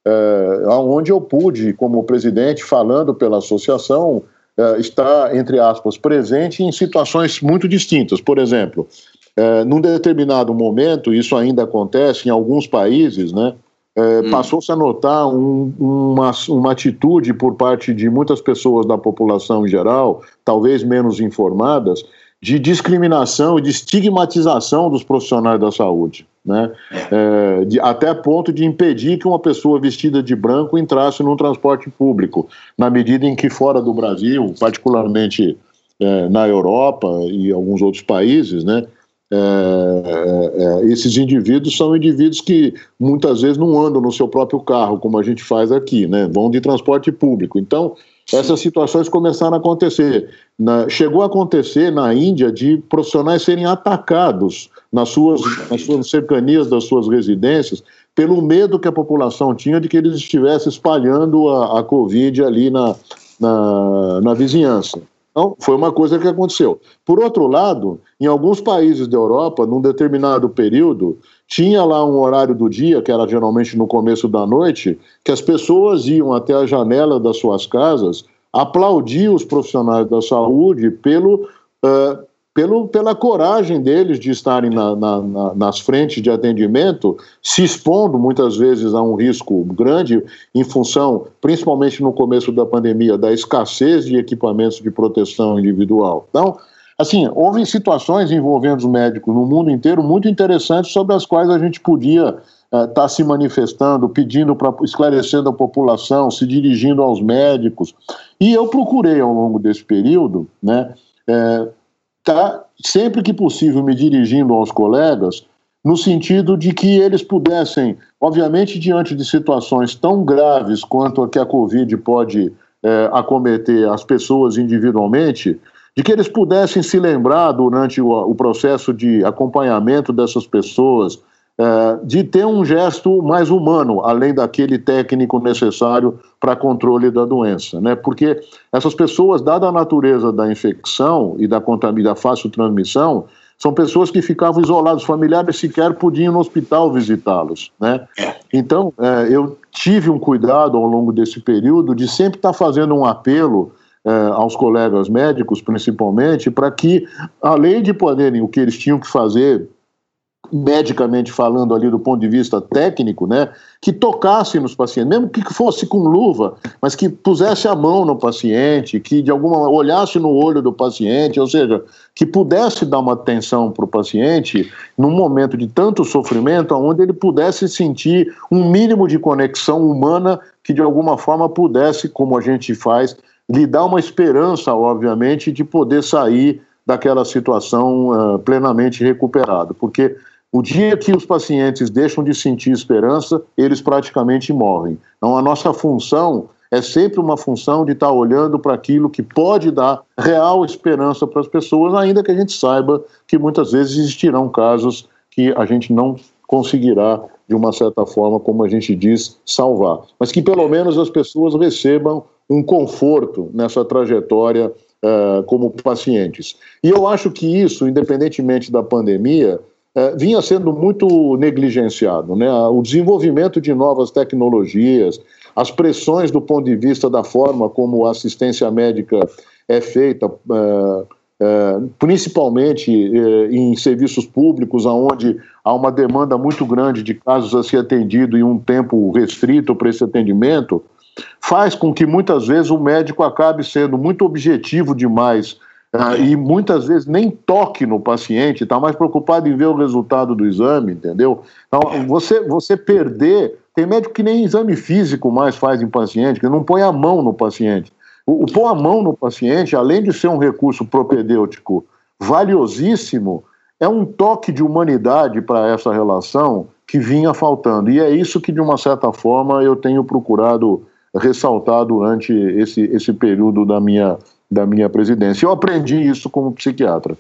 É, onde eu pude, como presidente, falando pela associação, é, estar, entre aspas, presente em situações muito distintas. Por exemplo, é, num determinado momento, isso ainda acontece em alguns países, né? É, hum. Passou-se a notar um, uma, uma atitude por parte de muitas pessoas da população em geral, talvez menos informadas, de discriminação e de estigmatização dos profissionais da saúde. Né? É, de, até ponto de impedir que uma pessoa vestida de branco entrasse num transporte público, na medida em que fora do Brasil, particularmente é, na Europa e alguns outros países, né, é, é, é, esses indivíduos são indivíduos que muitas vezes não andam no seu próprio carro, como a gente faz aqui, né? vão de transporte público. Então, essas situações começaram a acontecer. Na, chegou a acontecer na Índia de profissionais serem atacados nas suas, nas suas cercanias das suas residências pelo medo que a população tinha de que eles estivessem espalhando a, a Covid ali na, na, na vizinhança. Então, foi uma coisa que aconteceu. Por outro lado, em alguns países da Europa, num determinado período, tinha lá um horário do dia, que era geralmente no começo da noite, que as pessoas iam até a janela das suas casas aplaudir os profissionais da saúde pelo, uh, pelo, pela coragem deles de estarem na, na, na, nas frentes de atendimento, se expondo muitas vezes a um risco grande, em função, principalmente no começo da pandemia, da escassez de equipamentos de proteção individual. Então, assim, houve situações envolvendo os médicos no mundo inteiro muito interessantes sobre as quais a gente podia estar uh, tá se manifestando, pedindo para esclarecendo a população, se dirigindo aos médicos. E eu procurei ao longo desse período, né, é, tá sempre que possível me dirigindo aos colegas no sentido de que eles pudessem, obviamente, diante de situações tão graves quanto a que a Covid pode é, acometer as pessoas individualmente, de que eles pudessem se lembrar durante o, o processo de acompanhamento dessas pessoas, é, de ter um gesto mais humano, além daquele técnico necessário para controle da doença, né? Porque essas pessoas, dada a natureza da infecção e da, da fácil transmissão, são pessoas que ficavam isoladas, familiares sequer podiam no hospital visitá-los, né? É. Então, é, eu tive um cuidado ao longo desse período de sempre estar fazendo um apelo é, aos colegas médicos, principalmente, para que, além de poderem o que eles tinham que fazer medicamente falando ali do ponto de vista técnico, né, que tocasse nos pacientes, mesmo que fosse com luva, mas que pusesse a mão no paciente, que de alguma olhasse no olho do paciente, ou seja, que pudesse dar uma atenção para o paciente num momento de tanto sofrimento, onde ele pudesse sentir um mínimo de conexão humana que de alguma forma pudesse, como a gente faz, lhe dar uma esperança, obviamente, de poder sair daquela situação uh, plenamente recuperado, porque o dia que os pacientes deixam de sentir esperança, eles praticamente morrem. Então, a nossa função é sempre uma função de estar olhando para aquilo que pode dar real esperança para as pessoas, ainda que a gente saiba que muitas vezes existirão casos que a gente não conseguirá, de uma certa forma, como a gente diz, salvar. Mas que pelo menos as pessoas recebam um conforto nessa trajetória uh, como pacientes. E eu acho que isso, independentemente da pandemia, é, vinha sendo muito negligenciado. Né? O desenvolvimento de novas tecnologias, as pressões do ponto de vista da forma como a assistência médica é feita, é, é, principalmente em serviços públicos, onde há uma demanda muito grande de casos a ser atendido em um tempo restrito para esse atendimento, faz com que muitas vezes o médico acabe sendo muito objetivo demais ah, e muitas vezes nem toque no paciente, está mais preocupado em ver o resultado do exame, entendeu? Então, você, você perder. Tem médico que nem exame físico mais faz em paciente, que não põe a mão no paciente. O, o pôr a mão no paciente, além de ser um recurso propedêutico valiosíssimo, é um toque de humanidade para essa relação que vinha faltando. E é isso que, de uma certa forma, eu tenho procurado ressaltar durante esse, esse período da minha da minha presidência. Eu aprendi isso como psiquiatra.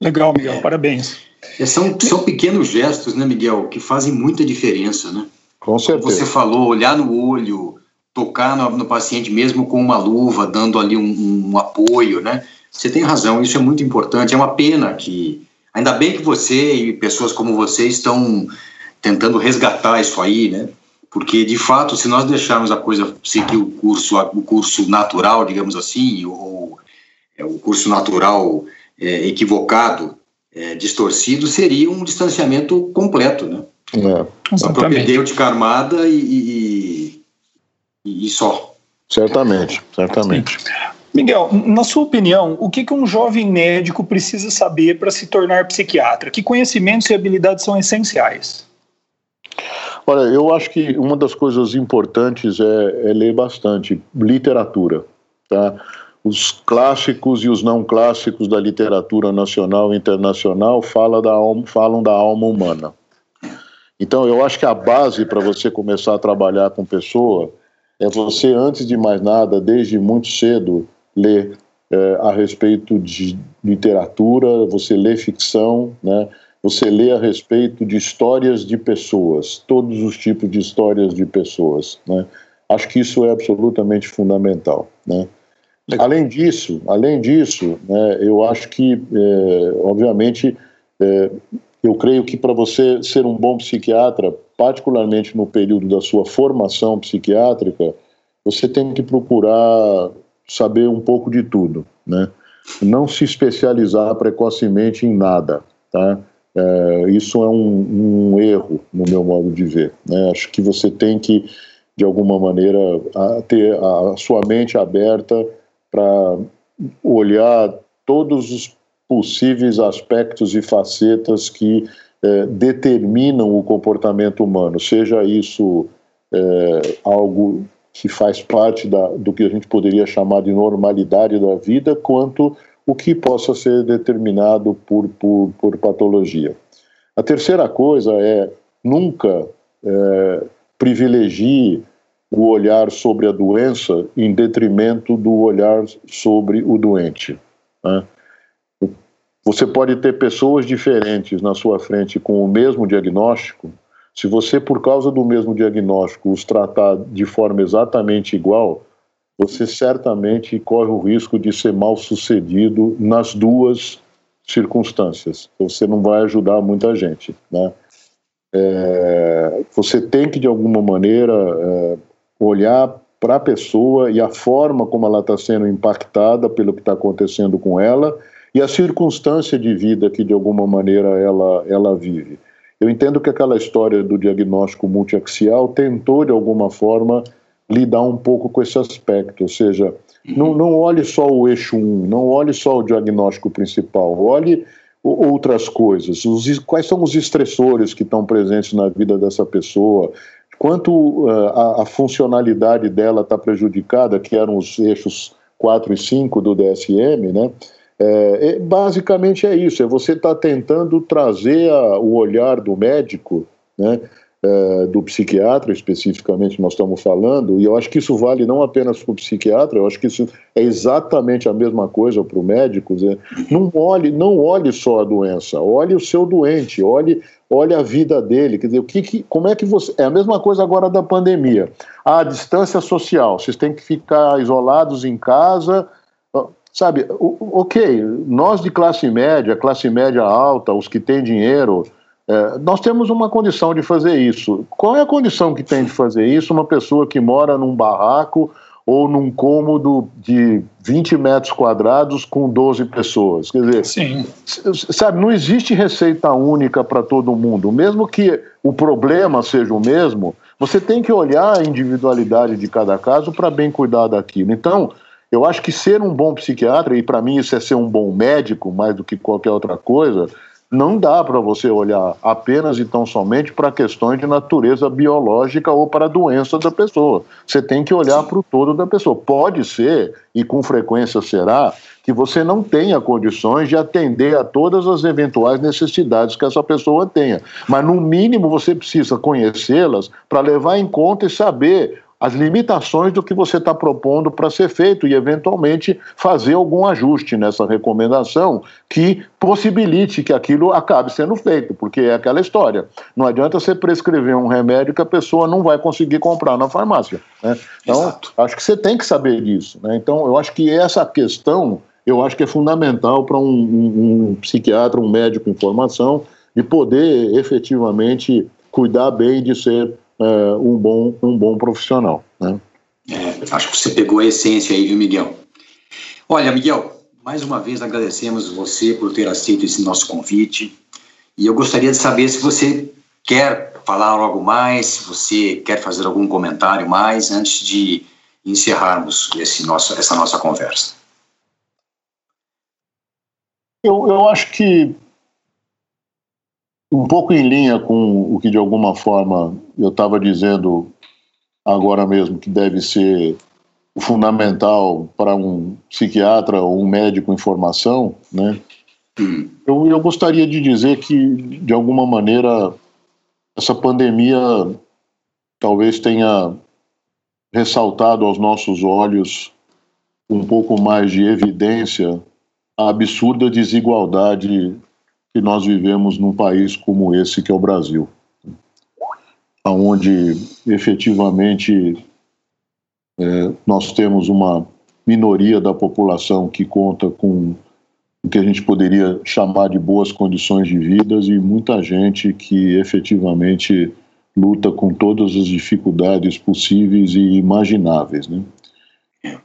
Legal, Miguel, parabéns. É, são, são pequenos gestos, né, Miguel, que fazem muita diferença, né? Com certeza. Você falou, olhar no olho, tocar no, no paciente mesmo com uma luva, dando ali um, um, apoio, né? Você tem razão, isso é muito importante. É uma pena que, ainda bem que você e pessoas como você estão tentando resgatar isso aí, né? Porque de fato, se nós deixarmos a coisa seguir o curso, o curso natural, digamos assim, ou é, o curso natural é, equivocado, é, distorcido, seria um distanciamento completo, né? É. Uma propedêutica armada e, e, e, só. Certamente, certamente. Sim. Miguel, na sua opinião, o que, que um jovem médico precisa saber para se tornar psiquiatra? Que conhecimentos e habilidades são essenciais? Olha, eu acho que uma das coisas importantes é, é ler bastante literatura, tá? Os clássicos e os não clássicos da literatura nacional e internacional falam da alma, falam da alma humana. Então, eu acho que a base para você começar a trabalhar com pessoa é você, antes de mais nada, desde muito cedo, ler é, a respeito de literatura, você lê ficção, né? Você lê a respeito de histórias de pessoas, todos os tipos de histórias de pessoas. Né? Acho que isso é absolutamente fundamental. Né? Além disso, além disso, né, eu acho que, é, obviamente, é, eu creio que para você ser um bom psiquiatra, particularmente no período da sua formação psiquiátrica, você tem que procurar saber um pouco de tudo, né? Não se especializar precocemente em nada, tá? É, isso é um, um, erro, no meu modo de ver. Né? Acho que você tem que, de alguma maneira, a, ter a sua mente aberta para olhar todos os possíveis aspectos e facetas que é, determinam o comportamento humano, seja isso é, algo que faz parte da, do que a gente poderia chamar de normalidade da vida, quanto o que possa ser determinado por, por, por patologia. A terceira coisa é nunca é, privilegie o olhar sobre a doença em detrimento do olhar sobre o doente. Né? Você pode ter pessoas diferentes na sua frente com o mesmo diagnóstico. Se você, por causa do mesmo diagnóstico, os tratar de forma exatamente igual, você certamente corre o risco de ser mal sucedido nas duas circunstâncias. Você não vai ajudar muita gente, né? É, você tem que de alguma maneira é, olhar para a pessoa e a forma como ela está sendo impactada pelo que está acontecendo com ela e a circunstância de vida que de alguma maneira ela ela vive. Eu entendo que aquela história do diagnóstico multiaxial tentou de alguma forma lidar um pouco com esse aspecto, ou seja, não, não olhe só o eixo 1, não olhe só o diagnóstico principal, olhe outras coisas, os, quais são os estressores que estão presentes na vida dessa pessoa, quanto uh, a, a, funcionalidade dela está prejudicada, que eram os eixos 4 e 5 do DSM, né? É, é, basicamente é isso, é você estar tá tentando trazer a, o olhar do médico, né? É, do psiquiatra, especificamente nós estamos falando, e eu acho que isso vale não apenas para o psiquiatra, eu acho que isso é exatamente a mesma coisa para o médico. Dizer, não olhe, não olhe só a doença, olhe o seu doente, olhe, olhe a vida dele. Quer dizer, o que, que, como é que você. É a mesma coisa agora da pandemia. A distância social, vocês têm que ficar isolados em casa. Sabe, ok, nós de classe média, classe média alta, os que têm dinheiro, é, nós temos uma condição de fazer isso. Qual é a condição que tem de fazer isso uma pessoa que mora num barraco ou num cômodo de 20 metros quadrados com 12 pessoas? Quer dizer, Sim. sabe, não existe receita única para todo mundo. Mesmo que o problema seja o mesmo, você tem que olhar a individualidade de cada caso para bem cuidar daquilo. Então, eu acho que ser um bom psiquiatra, e para mim isso é ser um bom médico mais do que qualquer outra coisa, não dá para você olhar apenas e tão somente para questões de natureza biológica ou para a doença da pessoa. Você tem que olhar para o todo da pessoa. Pode ser, e com frequência será, que você não tenha condições de atender a todas as eventuais necessidades que essa pessoa tenha. Mas, no mínimo, você precisa conhecê-las para levar em conta e saber as limitações do que você está propondo para ser feito e, eventualmente, fazer algum ajuste nessa recomendação que possibilite que aquilo acabe sendo feito, porque é aquela história. Não adianta você prescrever um remédio que a pessoa não vai conseguir comprar na farmácia. Né? Então, Exato. acho que você tem que saber disso. Né? Então, eu acho que essa questão, eu acho que é fundamental para um, um, um psiquiatra, um médico em formação, de poder efetivamente cuidar bem de ser uh, um, bom, um bom profissional. Né? É, acho que você pegou a essência aí, viu, Miguel? Olha, Miguel, mais uma vez agradecemos você por ter aceito esse nosso convite. E eu gostaria de saber se você quer falar algo mais, se você quer fazer algum comentário mais antes de encerrarmos esse nosso, essa nossa conversa. Eu, eu acho que um pouco em linha com o que de alguma forma eu estava dizendo agora mesmo que deve ser fundamental para um psiquiatra ou um médico em formação, né? Eu, eu gostaria de dizer que de alguma maneira essa pandemia talvez tenha ressaltado aos nossos olhos um pouco mais de evidência a absurda desigualdade que nós vivemos num país como esse que é o Brasil, onde efetivamente é, nós temos uma minoria da população que conta com o que a gente poderia chamar de boas condições de vida e muita gente que efetivamente luta com todas as dificuldades possíveis e imagináveis, né?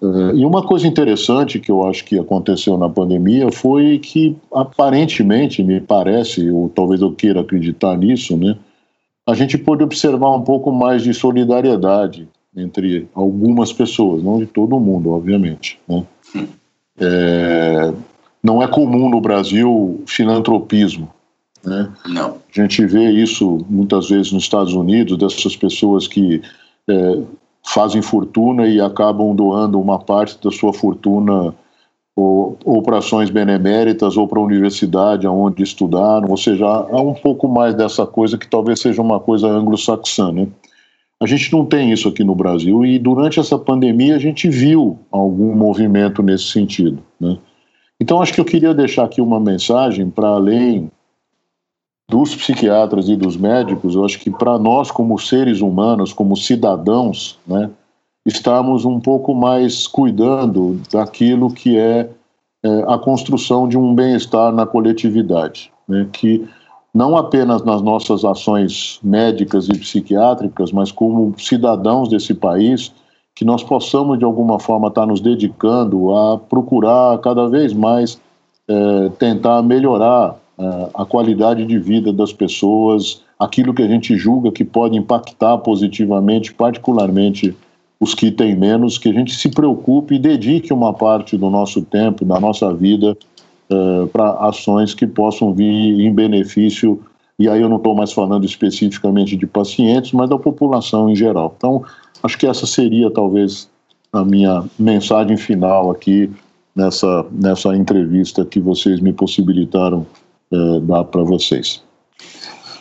Uh, e uma coisa interessante que eu acho que aconteceu na pandemia foi que, aparentemente, me parece, ou talvez eu queira acreditar nisso, né, a gente pôde observar um pouco mais de solidariedade entre algumas pessoas, não de todo mundo, obviamente. Né? É, não é comum no Brasil filantropismo. Né? Não. A gente vê isso muitas vezes nos Estados Unidos, dessas pessoas que é, fazem fortuna e acabam doando uma parte da sua fortuna ou, ou para ações beneméritas ou para a universidade onde estudaram, ou seja, há um pouco mais dessa coisa que talvez seja uma coisa anglo-saxã, né? A gente não tem isso aqui no Brasil e durante essa pandemia a gente viu algum movimento nesse sentido, né? Então acho que eu queria deixar aqui uma mensagem para além dos psiquiatras e dos médicos, eu acho que para nós, como seres humanos, como cidadãos, né, estamos um pouco mais cuidando daquilo que é, é a construção de um bem-estar na coletividade, né, que não apenas nas nossas ações médicas e psiquiátricas, mas como cidadãos desse país, que nós possamos de alguma forma estar nos dedicando a procurar cada vez mais é, tentar melhorar a qualidade de vida das pessoas, aquilo que a gente julga que pode impactar positivamente, particularmente os que têm menos, que a gente se preocupe e dedique uma parte do nosso tempo, da nossa vida, uh, para ações que possam vir em benefício, e aí eu não estou mais falando especificamente de pacientes, mas da população em geral. Então, acho que essa seria talvez a minha mensagem final aqui nessa, nessa entrevista que vocês me possibilitaram uh, dar para vocês.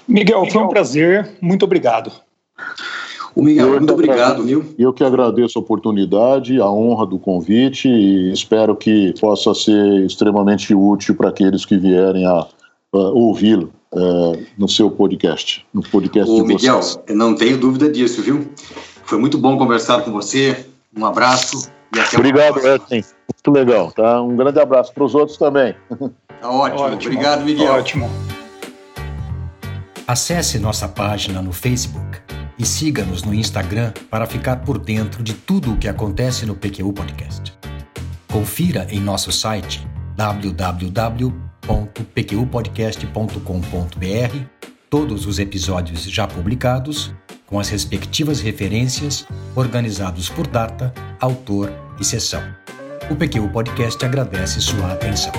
Miguel, foi um prazer, muito obrigado. O Miguel, muito obrigado, viu? Eu que agradeço a oportunidade, a honra do convite e espero que possa ser extremamente útil para aqueles que vierem a, a ouvi-lo uh, no seu podcast, no podcast Ô, Miguel, eu não tenho dúvida disso, viu? Foi muito bom conversar com você. Um abraço e até Obrigado, Edson. Muito legal, tá? Um grande abraço para os outros também. [laughs] Tá ótimo. ótimo. Obrigado, Miguel. Ótimo. Acesse nossa página no Facebook e siga-nos no Instagram para ficar por dentro de tudo o que acontece no PQU Podcast. Confira em nosso site www.pqpodcast.com.br todos os episódios já publicados, com as respectivas referências, organizados por data, autor e sessão. O PQU Podcast agradece sua atenção.